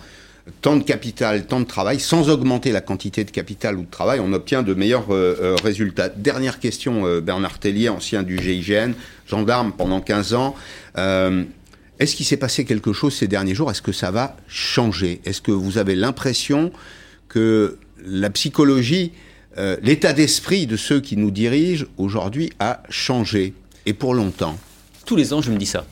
S1: tant de capital, tant de travail, sans augmenter la quantité de capital ou de travail, on obtient de meilleurs résultats. Dernière question, Bernard Tellier, ancien du GIGN, gendarme pendant 15 ans. Est-ce qu'il s'est passé quelque chose ces derniers jours? Est-ce que ça va changer? Est-ce que vous avez l'impression que la psychologie, euh, l'état d'esprit de ceux qui nous dirigent aujourd'hui a changé? Et pour longtemps?
S2: Tous les ans, je me dis ça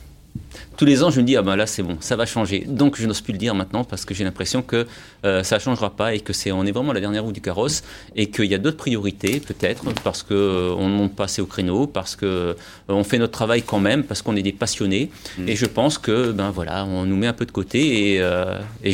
S2: tous les ans, je me dis, ah ben là, c'est bon, ça va changer. Donc, je n'ose plus le dire maintenant parce que j'ai l'impression que euh, ça ne changera pas et que c'est, on est vraiment la dernière roue du carrosse et qu'il y a d'autres priorités, peut-être, parce qu'on euh, ne monte pas assez au créneau, parce qu'on euh, on fait notre travail quand même, parce qu'on est des passionnés. Mm. Et je pense que, ben voilà, on nous met un peu de côté et, et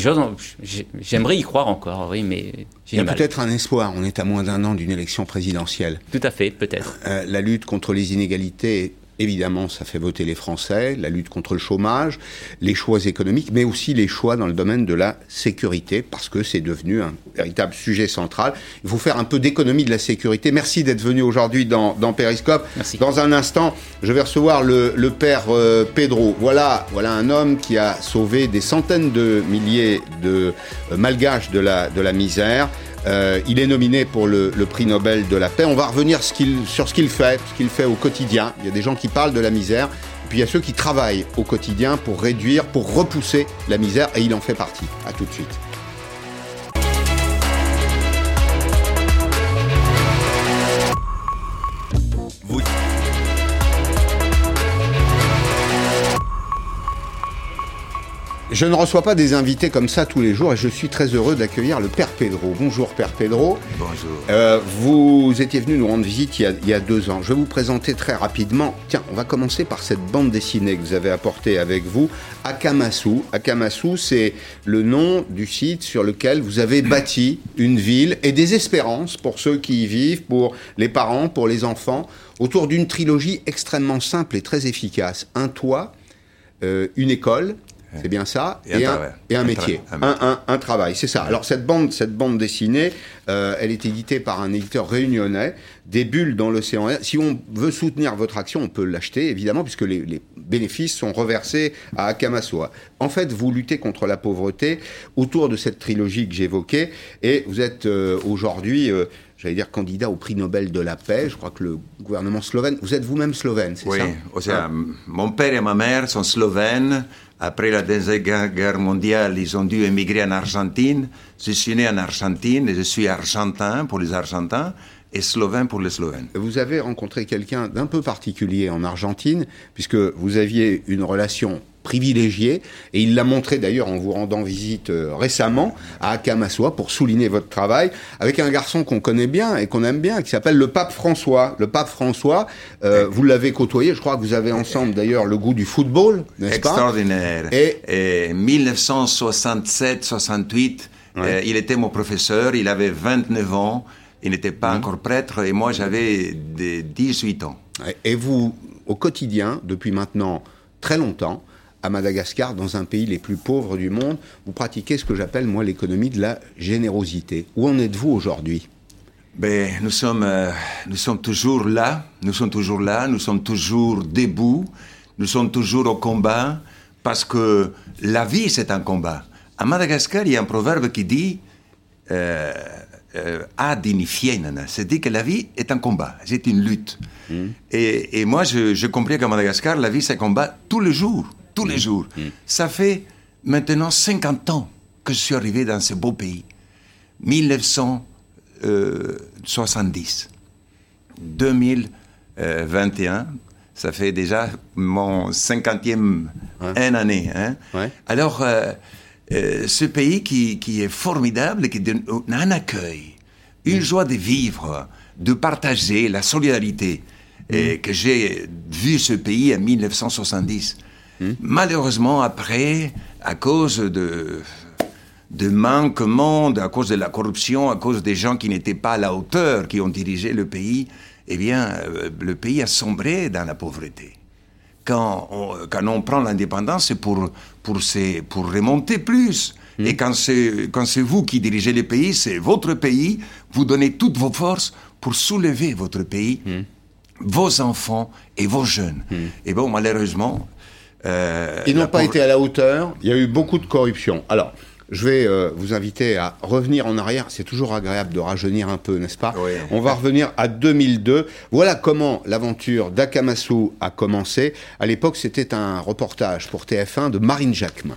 S2: j'aimerais y croire encore, oui, mais
S1: il y a peut-être un espoir. On est à moins d'un an d'une élection présidentielle.
S2: Tout à fait, peut-être.
S1: la lutte contre les inégalités Évidemment, ça fait voter les Français, la lutte contre le chômage, les choix économiques, mais aussi les choix dans le domaine de la sécurité, parce que c'est devenu un véritable sujet central. Il faut faire un peu d'économie de la sécurité. Merci d'être venu aujourd'hui dans, dans Periscope. Dans un instant, je vais recevoir le, père euh, Pedro. Voilà, voilà un homme qui a sauvé des centaines de milliers de euh, malgaches de la, de la misère. Euh, il est nominé pour le, prix Nobel de la paix. On va revenir sur ce qu'il fait, ce qu'il fait au quotidien. Il y a des gens qui parlent de la misère, puis il y a ceux qui travaillent au quotidien pour réduire, pour repousser la misère, et il en fait partie. À tout de suite. Je ne reçois pas des invités comme ça tous les jours et je suis très heureux d'accueillir le Père Pedro. Bonjour Père Pedro.
S9: Bonjour.
S1: Euh, vous étiez venu nous rendre visite il y, a, deux ans. Je vais vous présenter très rapidement. Tiens, on va commencer par cette bande dessinée que vous avez apportée avec vous, Akamasu. Akamasu, c'est le nom du site sur lequel vous avez bâti une ville et des espérances pour ceux qui y vivent, pour les parents, pour les enfants, autour d'une trilogie extrêmement simple et très efficace. Un toit, euh, une école c'est bien ça,
S9: et, un,
S1: et un, métier, un, travail, c'est ça. Alors cette bande, cette bande dessinée, euh, elle est éditée par un éditeur réunionnais, des bulles dans l'océan. Si on veut soutenir votre action, on peut l'acheter, évidemment, puisque les, bénéfices sont reversés à Akamasua. En fait, vous luttez contre la pauvreté autour de cette trilogie que j'évoquais, et vous êtes euh, aujourd'hui... Euh, j'allais dire candidat au prix Nobel de la paix. Je crois que le gouvernement slovène. Vous êtes vous-même slovène, c'est ça?
S9: Oui, mon père et ma mère sont slovènes. Après la Deuxième Guerre mondiale, ils ont dû émigrer en Argentine. Je suis né en Argentine et je suis argentin pour les Argentins et slovène pour les Slovènes.
S1: Vous avez rencontré quelqu'un d'un peu particulier en Argentine, puisque vous aviez une relation privilégié, et il l'a montré d'ailleurs en vous rendant visite euh, récemment à Akamasua pour souligner votre travail, avec un garçon qu'on connaît bien et qu'on aime bien, qui s'appelle le pape François. Le pape François, euh, vous l'avez côtoyé, je crois que vous avez ensemble d'ailleurs le goût du football, n'est-ce
S9: pas? Extraordinaire. Et, 1967-68, euh, il était mon professeur, il avait 29 ans, il n'était pas mmh. encore prêtre, et moi j'avais 18 ans.
S1: Et vous, au quotidien, depuis maintenant très longtemps, à Madagascar, dans un pays les plus pauvres du monde, vous pratiquez ce que j'appelle, moi, l'économie de la générosité. Où en êtes-vous aujourd'hui?
S9: Ben, nous, sommes, euh, nous sommes toujours là, nous sommes toujours là, nous sommes toujours debout, nous sommes toujours au combat, parce que la vie, c'est un combat. À Madagascar, il y a un proverbe qui dit euh, euh, c'est-à-dire que la vie est un combat, c'est une lutte. Mm. Et, et, moi, je, je comprends qu'à Madagascar, la vie, c'est un combat tous les jours, tous les mm. jours. Mm. Ça fait maintenant 50 ans que je suis arrivé dans ce beau pays. 1970. 2021, ça fait déjà mon cinquantième année. Hein. Alors, euh, euh, ce pays qui, qui, est formidable, qui donne un accueil, une joie de vivre, de partager, la solidarité, et que j'ai vu ce pays en 1970. Malheureusement, après, à cause de, de manquement, à cause de la corruption, à cause des gens qui n'étaient pas à la hauteur, qui ont dirigé le pays, eh bien, euh, le pays a sombré dans la pauvreté. Quand on, quand on prend l'indépendance, c'est pour, pour, pour remonter plus. Hmm. Et quand c'est, quand c'est vous qui dirigez le pays, c'est votre pays, vous donnez toutes vos forces pour soulever votre pays, hmm. vos enfants et vos jeunes. Hmm. Et bon, malheureusement...
S1: Euh, Ils n'ont pas été à la hauteur, il y a eu beaucoup de corruption. Alors, je vais euh, vous inviter à revenir en arrière. C'est toujours agréable de rajeunir un peu, n'est-ce pas On va revenir à 2002. Voilà comment l'aventure d'Akamasu a commencé. À l'époque, c'était un reportage pour TF1 de Marine Jacquemin.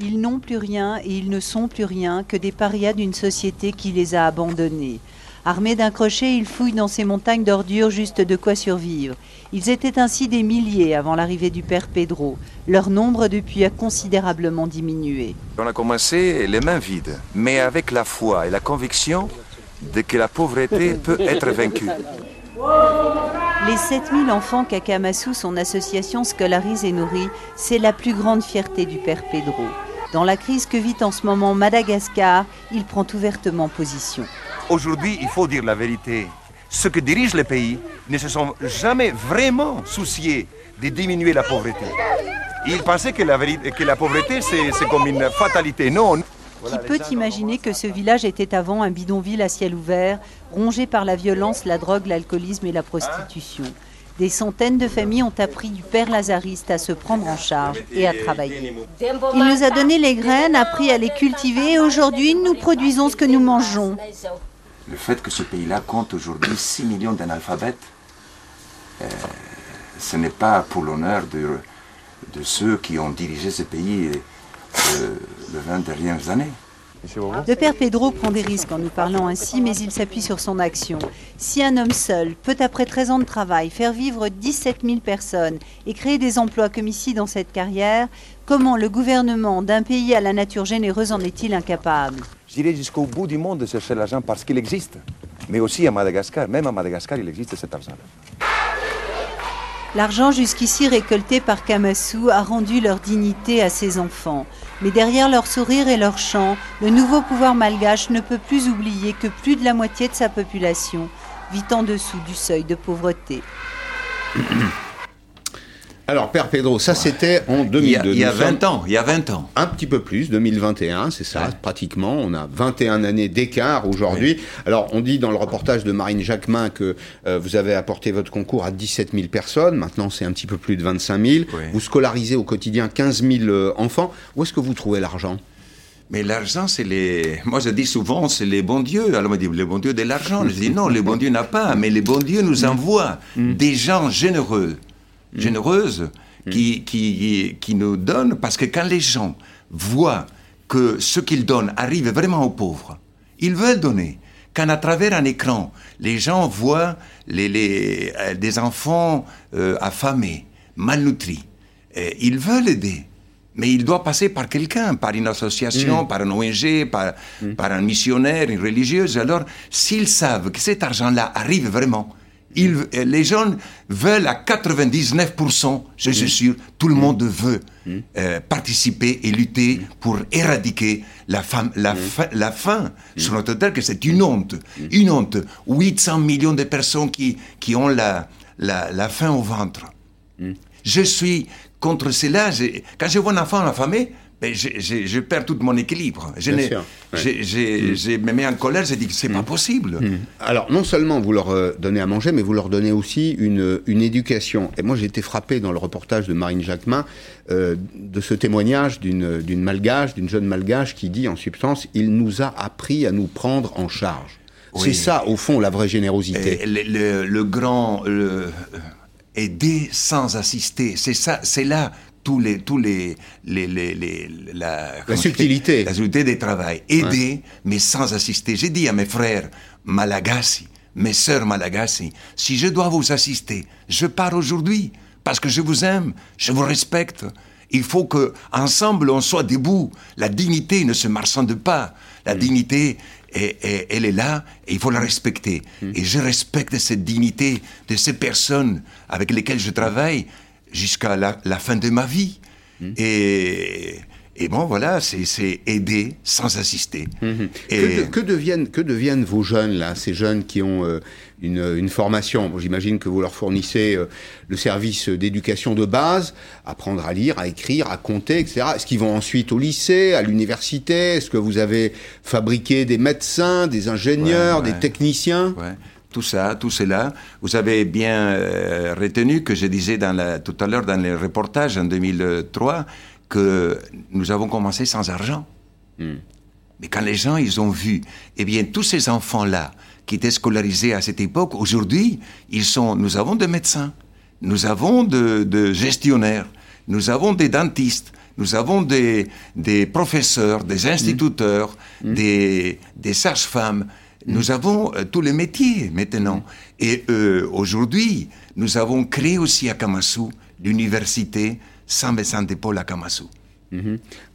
S10: Ils n'ont plus rien et ils ne sont plus rien que des parias d'une société qui les a abandonnés. Armés d'un crochet, ils fouillent dans ces montagnes d'ordures juste de quoi survivre. Ils étaient ainsi des milliers avant l'arrivée du père Pedro. Leur nombre depuis a considérablement diminué.
S11: On a commencé les mains vides, mais avec la foi et la conviction de que la pauvreté peut être vaincue.
S10: Les 7000 enfants qu'Akamasu, son association, scolarise et nourrit, c'est la plus grande fierté du père Pedro. Dans la crise que vit en ce moment Madagascar, il prend ouvertement position.
S11: Aujourd'hui, il faut dire la vérité. Ceux qui dirigent le pays ne se sont jamais vraiment souciés de diminuer la pauvreté. Ils pensaient que la, que la pauvreté, c'est comme une fatalité. Non.
S10: Qui peut imaginer que ce village était avant un bidonville à ciel ouvert, rongé par la violence, la drogue, l'alcoolisme et la prostitution? Des centaines de familles ont appris du Père Lazariste à se prendre en charge et à travailler. Il nous a donné les graines, appris à les cultiver et aujourd'hui nous produisons ce que nous mangeons.
S11: Le fait que ce pays-là compte aujourd'hui 6 millions d'analphabètes, euh, ce n'est pas pour l'honneur de, ceux qui ont dirigé ce pays euh, les 20 dernières années.
S10: Le père Pedro prend des risques en nous parlant ainsi, mais il s'appuie sur son action. Si un homme seul peut, après 13 ans de travail, faire vivre 17 000 personnes et créer des emplois comme ici dans cette carrière, comment le gouvernement d'un pays à la nature généreuse en est-il incapable?
S11: J'irai jusqu'au bout du monde de chercher l'argent parce qu'il existe. Mais aussi à Madagascar, même à Madagascar, il existe cet argent.
S10: L'argent jusqu'ici récolté par Kamasu a rendu leur dignité à ses enfants. Mais derrière leur sourire et leur chant, le nouveau pouvoir malgache ne peut plus oublier que plus de la moitié de sa population vit en dessous du seuil de pauvreté.
S1: Alors, Père Pedro, ça c'était en 2002.
S9: Il y a, 20 ans, il y a 20 ans.
S1: Un petit peu plus, 2021, c'est ça, pratiquement. On a 21 années d'écart aujourd'hui. Alors, on dit dans le reportage de Marine Jacquemin que euh, vous avez apporté votre concours à 17 000 personnes. Maintenant, c'est un petit peu plus de 25 000. Vous scolarisez au quotidien 15 000 euh, enfants. Où est-ce que vous trouvez l'argent?
S9: Mais l'argent, c'est les. Moi, je dis souvent, c'est les bons dieux. Alors, on me dit, les bons dieux de l'argent. Je dis, non, les bons dieux n'a pas, mais les bons dieux nous envoient mm. des gens généreux Mm. généreuse mm. qui, qui, qui nous donne, parce que quand les gens voient que ce qu'ils donnent arrive vraiment aux pauvres, ils veulent donner. Quand à travers un écran, les gens voient les, les, euh, des enfants euh, affamés, malnutris, euh, ils veulent aider. Mais il doit passer par quelqu'un, par une association, mm. par un ONG, par, par un missionnaire, une religieuse. Alors, s'ils savent que cet argent-là arrive vraiment, les gens veulent à 99%, je suis mm. sûr, tout le mm. monde veut mm. euh, participer et lutter pour éradiquer la, la, la faim sur notre terre, que c'est une honte. Une honte. 800 millions de personnes qui, qui ont la, la, faim au ventre. Je suis contre cela. Quand je vois un enfant affamé, ben, je, je- je perds tout mon équilibre. Je,
S1: Bien
S9: n'ai-
S1: sûr, ouais.
S9: j'ai- j'ai- je me mets en colère, je dis que c'est pas possible.
S1: Alors, non seulement vous leur euh, donnez à manger, mais vous leur donnez aussi une, une éducation. Et moi, j'ai été frappé dans le reportage de Marine Jacquemin euh, de ce témoignage d'une d'une malgache, d'une jeune malgache qui dit en substance il nous a appris à nous prendre en charge.
S9: Oui.
S1: C'est ça, au fond, la vraie générosité.
S9: Et le, le- le grand le- aider sans assister, c'est ça, c'est là tous les tous les les, les, les- la,
S1: subtilité.
S9: la subtilité des travail. Aider mais sans assister. J'ai dit à mes frères Malagasy, mes sœurs Malagasy, si je dois vous assister, je pars aujourd'hui parce que je vous aime, je vous respecte. Il faut que ensemble on soit debout. La dignité ne se marchande pas. La dignité, est- est- elle est là et il faut la respecter. Et je respecte cette dignité de ces personnes avec lesquelles je travaille jusqu'à la, la fin de ma vie. Et, et bon, voilà, c'est- aider sans assister. Et
S1: Que, de- que deviennent, que deviennent vos jeunes, là, ces jeunes qui ont euh, une, une formation? Bon, J'imagine que vous leur fournissez euh, le service d'éducation de base, apprendre à lire, à écrire, à compter, etc. Est-ce qu'ils vont ensuite au lycée, à l'université? Est-ce que vous avez fabriqué des médecins, des ingénieurs,
S9: Ouais, ouais.
S1: des techniciens?
S9: Ouais. Tout ça, tout cela. Vous avez bien euh, retenu que je disais dans la, tout à l'heure dans le reportage en 2003 que nous avons commencé sans argent. Mais quand les gens, ils ont vu, eh bien, tous ces enfants-là qui étaient scolarisés à cette époque, aujourd'hui, ils sont, nous avons des médecins, nous avons de, de gestionnaires, nous avons des dentistes, nous avons des, des professeurs, des instituteurs, des, des sages-femmes. Nous avons euh, tous les métiers maintenant. Et euh, aujourd'hui, nous avons créé aussi à Kamasu l'université sans médecin d'épaule à Kamasu.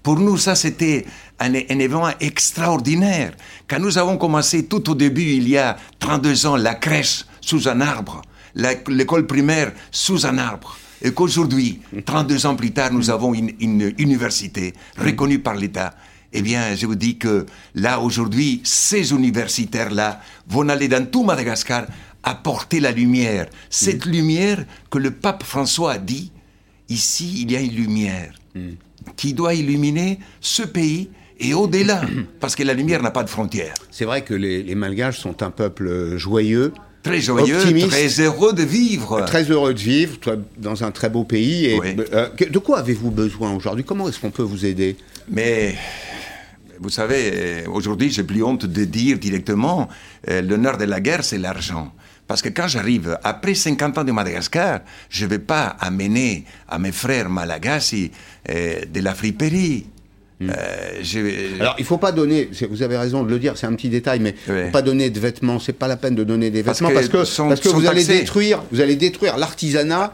S9: Pour nous, ça, c'était un, un événement extraordinaire. Quand nous avons commencé tout au début, il y a 32 ans, la crèche sous un arbre, l'école primaire sous un arbre, et qu'aujourd'hui, 32 ans plus tard, nous avons une, une université reconnue par l'État. Eh bien, je vous dis que là, aujourd'hui, ces universitaires-là vont aller dans tout Madagascar apporter la lumière. Cette lumière que le pape François a dit, ici, il y a une lumière qui doit illuminer ce pays et au-delà, parce que la lumière n'a pas de frontières.
S1: C'est vrai que les, les Malgaches sont un peuple euh, joyeux,
S9: Très joyeux,
S1: optimiste,
S9: très heureux de vivre.
S1: très heureux de vivre toi, dans un très beau pays. Et,
S9: Oui.
S1: euh, de quoi avez-vous besoin aujourd'hui? Comment est-ce qu'on peut vous aider?
S9: Mais vous savez, euh, aujourd'hui, j'ai plus honte de dire directement, euh, l'honneur de la guerre, c'est l'argent. Parce que quand j'arrive, après 50 ans de Madagascar, je ne vais pas amener à mes frères malagasy euh, de la friperie. Euh, je-
S1: Alors, il faut pas donner, vous avez raison de le dire, c'est un petit détail, mais il
S9: Ouais.
S1: faut pas donner de vêtements, c'est pas la peine de donner des
S9: Parce
S1: vêtements
S9: que
S1: parce que,
S9: sont-
S1: parce que
S9: sont
S1: vous allez détruire, vous allez détruire l'artisanat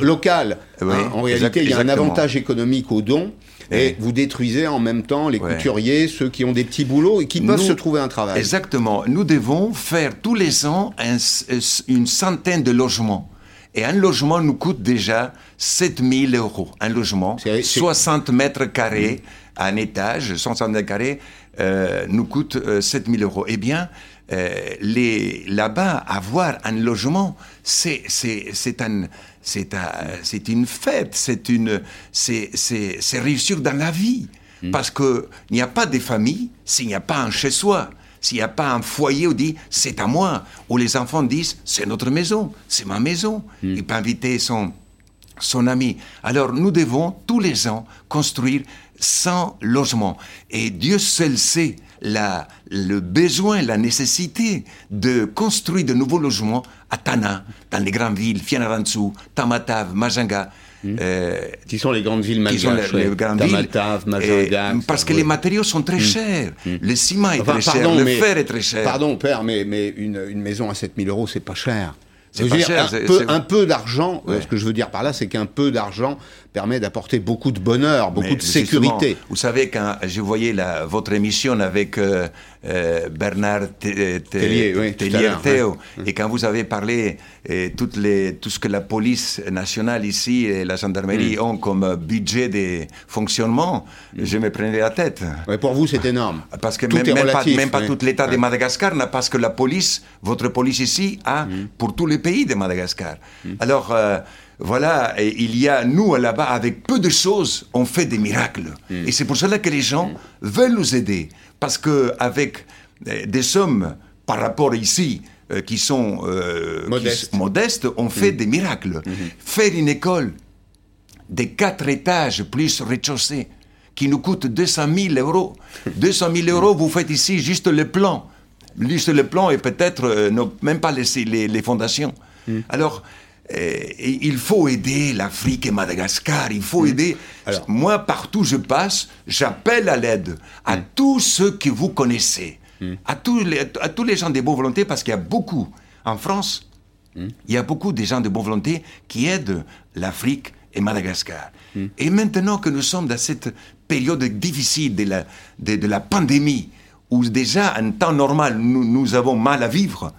S1: local. Hein. en réalité,
S9: exact-
S1: il y a un avantage économique au don. Et vous détruisez en même temps les couturiers, ceux qui ont des petits boulots et qui peuvent
S9: Nous-
S1: se trouver un travail.
S9: Exactement. Nous devons faire tous les ans un- une centaine de logements. Et un logement nous coûte déjà 7000 euros. Un logement,
S1: C'est- c'est-
S9: 60 mètres carrés, un étage, 60 mètres carrés, euh, nous coûte euh, 7000 euros. Eh bien, euh, les, là-bas, avoir un logement, c'est, c'est, c'est, un, c'est, un- c'est une fête, c'est, une, c'est, c'est, c'est réussir dans la vie. Parce qu'il n'y a pas de famille s'il n'y a pas un chez-soi. S'il n'y a pas un foyer où on dit c'est à moi, où les enfants disent c'est notre maison, c'est ma maison. Il peut inviter son, son ami. Alors nous devons tous les ans construire 100 logements. Et Dieu seul sait la, le besoin, la nécessité de construire de nouveaux logements à Tana, dans les grandes villes, Fianarantsoa, Tamatave, Majanga. euh,
S1: Qui sont les grandes villes
S9: qui sont
S1: malgaches
S9: les villes. Et-
S1: Majanga,
S9: parce
S1: ça,
S9: que
S1: ouais.
S9: les matériaux sont très chers. Le ciment est
S1: Enfin,
S9: très cher,
S1: pardon,
S9: le fer est très cher.
S1: Pardon, père, mais, mais une, une maison à 7000 euros, c'est pas cher.
S9: Pas
S1: dire,
S9: cher,
S1: un, peu,
S9: c'est-
S1: un peu d'argent, euh,
S9: Ouais.
S1: ce que je veux dire par là, c'est qu'un peu d'argent permet d'apporter beaucoup de bonheur, beaucoup
S9: Mais
S1: de sécurité.
S9: Vous savez, quand je voyais la, votre émission avec euh, euh, Bernard Te-
S1: Tellier, oui,
S9: et quand vous avez parlé euh, toutes les, tout ce que la police nationale ici et la gendarmerie
S1: Mm.
S9: ont comme euh, budget de fonctionnement, je me prenais la tête.
S1: Ouais, pour vous, c'est énorme.
S9: Parce que
S1: Tout
S9: même,
S1: est
S9: même
S1: relatif,
S9: pas, même pas tout l'État de. Madagascar n'a parce que la police, votre police ici, a
S1: Mm.
S9: pour tous les pays de Madagascar. Alors, euh, voilà, et il y a, nous, là-bas, avec peu de choses, on fait des miracles. Et c'est pour cela que les gens veulent nous aider. Parce qu'avec des sommes par rapport ici, euh, qui sont euh, qui
S1: Modestes.
S9: on fait des miracles. Faire une école de quatre étages plus rez-de-chaussée qui nous coûte 200 000 euros. 200 000 euros, vous faites ici juste le plan. Juste le plan et peut-être euh, même pas les, les, les fondations. Alors, et il faut aider l'Afrique et Madagascar. Il faut aider. Moi, partout où je passe, j'appelle à l'aide à tous ceux que vous connaissez, à, tous les, à tous les gens de bonne volonté, parce qu'il y a beaucoup en France. Il y a beaucoup de gens de bonne volonté qui aident l'Afrique et Madagascar. Et maintenant que nous sommes dans cette période difficile de la, de, de la pandémie, où déjà en temps normal nous, nous avons mal à vivre,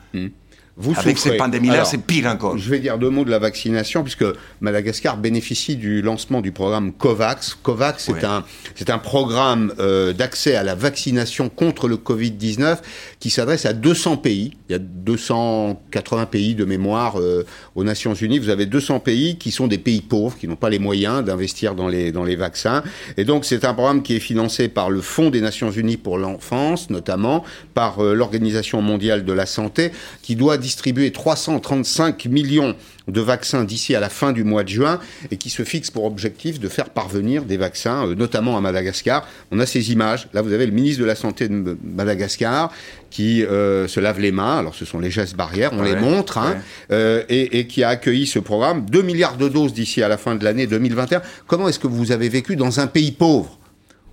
S1: Vous
S9: avec
S1: souffrez.
S9: ces pandémies-là, c'est pire encore.
S1: Je vais dire deux mots de la vaccination, puisque Madagascar bénéficie du lancement du programme COVAX. COVAX, c'est
S9: Ouais.
S1: un, c'est un programme euh, d'accès à la vaccination contre le Covid-19 qui s'adresse à 200 pays. Il y a 280 pays de mémoire euh, aux Nations Unies. Vous avez 200 pays qui sont des pays pauvres, qui n'ont pas les moyens d'investir dans les, dans les vaccins. Et donc, c'est un programme qui est financé par le Fonds des Nations Unies pour l'enfance, notamment, par euh, l'Organisation mondiale de la santé, qui doit distribuer 335 millions de vaccins d'ici à la fin du mois de juin et qui se fixe pour objectif de faire parvenir des vaccins, euh, notamment à Madagascar. On a ces images. Là, vous avez le ministre de la Santé de Madagascar qui euh, se lave les mains. Alors, ce sont les gestes barrières, on les montre, hein,
S9: ouais.
S1: euh, et, et qui a accueilli ce programme. 2 milliards de doses d'ici à la fin de l'année 2021. Comment est-ce que vous avez vécu dans un pays pauvre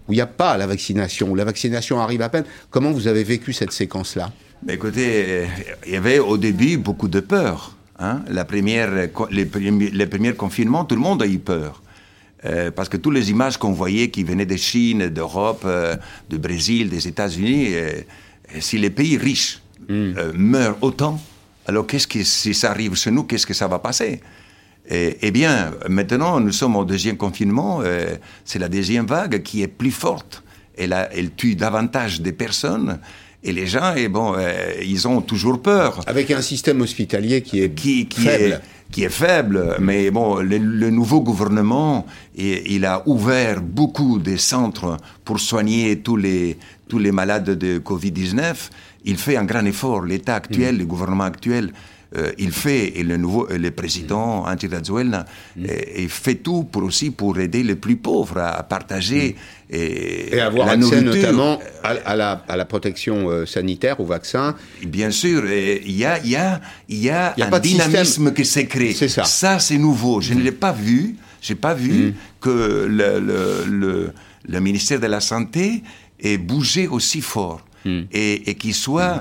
S1: où il n'y a pas la vaccination, où la vaccination arrive à peine? Comment vous avez vécu cette séquence-là?
S9: Mais écoutez, il y avait au début beaucoup de peur. Hein? La première, les, premiers, les premiers confinements, tout le monde a eu peur. Euh, parce que toutes les images qu'on voyait qui venaient de Chine, d'Europe, euh, du Brésil, des États-Unis, euh, si les pays riches euh, meurent autant, alors qu'est-ce que si ça arrive chez nous, qu'est-ce que ça va passer? Eh bien, maintenant, nous sommes au deuxième confinement. c'est la deuxième vague qui est plus forte. Elle, a- elle tue davantage de personnes. Et les gens, et bon, euh, ils ont toujours peur.
S1: Avec un système hospitalier qui est
S9: Qui, qui
S1: faible.
S9: est qui est faible, mais bon, le, le nouveau gouvernement, il, il a ouvert beaucoup de centres pour soigner tous les, tous les malades de Covid-19. Il fait un grand effort. L'État actuel,
S1: Mm.
S9: le gouvernement actuel, euh, il fait, et le nouveau, le président
S1: Mm.
S9: Antti Rajoelina, euh, il fait tout pour aussi pour aider les plus pauvres à, à partager et,
S1: Mm. Et avoir
S9: la
S1: accès
S9: nourriture.
S1: notamment à, à la, à la protection euh, sanitaire, au vaccin.
S9: Bien sûr, et il y a, y a, y a
S1: y a
S9: un
S1: de système.
S9: dynamisme qui s'est créé.
S1: C'est ça.
S9: Ça, c'est nouveau. Je ne l'ai pas vu. J'ai pas vu que le, le, le, le ministère de la Santé ait bougé aussi fort. Et, et qu'il soit euh,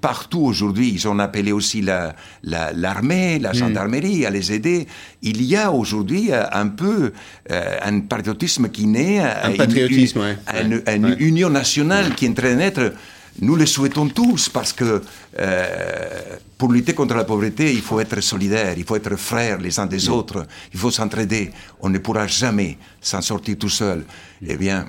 S9: partout aujourd'hui. Ils ont appelé aussi la, la, l'armée, la gendarmerie à les aider. Il y a aujourd'hui euh, un peu euh, un patriotisme qui naît. euh,
S1: Un patriotisme,
S9: une,
S1: ouais.
S9: une-
S1: Ouais.
S9: une
S1: Ouais.
S9: union nationale qui est en train d'être. Nous le souhaitons tous parce que euh, pour lutter contre la pauvreté, il faut être solidaire, il faut être frères les uns des autres, il faut s'entraider. On ne pourra jamais s'en sortir tout seul. Eh bien,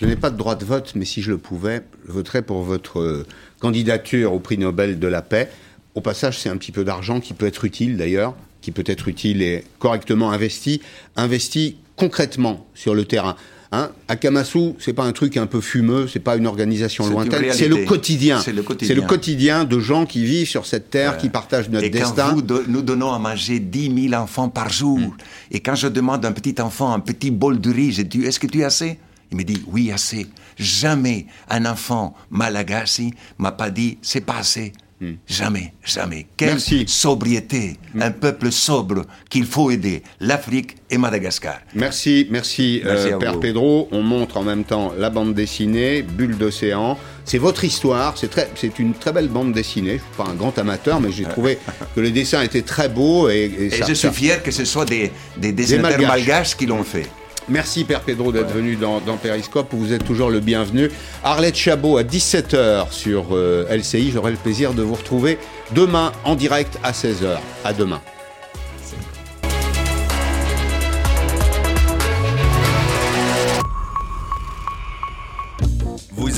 S1: Je n'ai pas de droit de vote, mais si je le pouvais, je voterais pour votre euh, candidature au prix Nobel de la paix. Au passage, c'est un petit peu d'argent qui peut être utile d'ailleurs, qui peut être utile et correctement investi, investi concrètement sur le terrain. Hein à Kamasu, c'est pas un truc un peu fumeux, c'est pas une organisation lointaine, c'est le quotidien.
S9: C'est le quotidien.
S1: C'est le quotidien de gens qui vivent sur cette terre, qui partagent notre
S9: et quand
S1: destin.
S9: vous nous donnons à manger 10 000 enfants par jour, et quand je demande à un petit enfant un petit bol de riz, je dis Est-ce que tu as assez? Il me dit Oui, assez. Jamais un enfant malagasy m'a pas dit C'est pas assez. Jamais, jamais. Quelle
S1: Merci.
S9: sobriété, un peuple sobre qu'il faut aider, l'Afrique et Madagascar.
S1: Merci, merci,
S9: Merci
S1: euh, Père
S9: vous.
S1: Pedro. On montre en même temps la bande dessinée, Bulle d'océan. C'est votre histoire, c'est très, c'est une très belle bande dessinée. Je suis pas un grand amateur, mais j'ai trouvé que les dessins étaient très beaux et, et
S9: Et
S1: ça-
S9: je
S1: ça-
S9: suis fier que ce soit des, des dessinateurs
S1: Malgaches.
S9: malgaches qui l'ont fait.
S1: Merci Père Pedro d'être venu dans, dans Periscope, vous êtes toujours le bienvenu. Arlette Chabot à 17h sur euh, LCI. J'aurai le plaisir de vous retrouver demain en direct à 16h. À demain.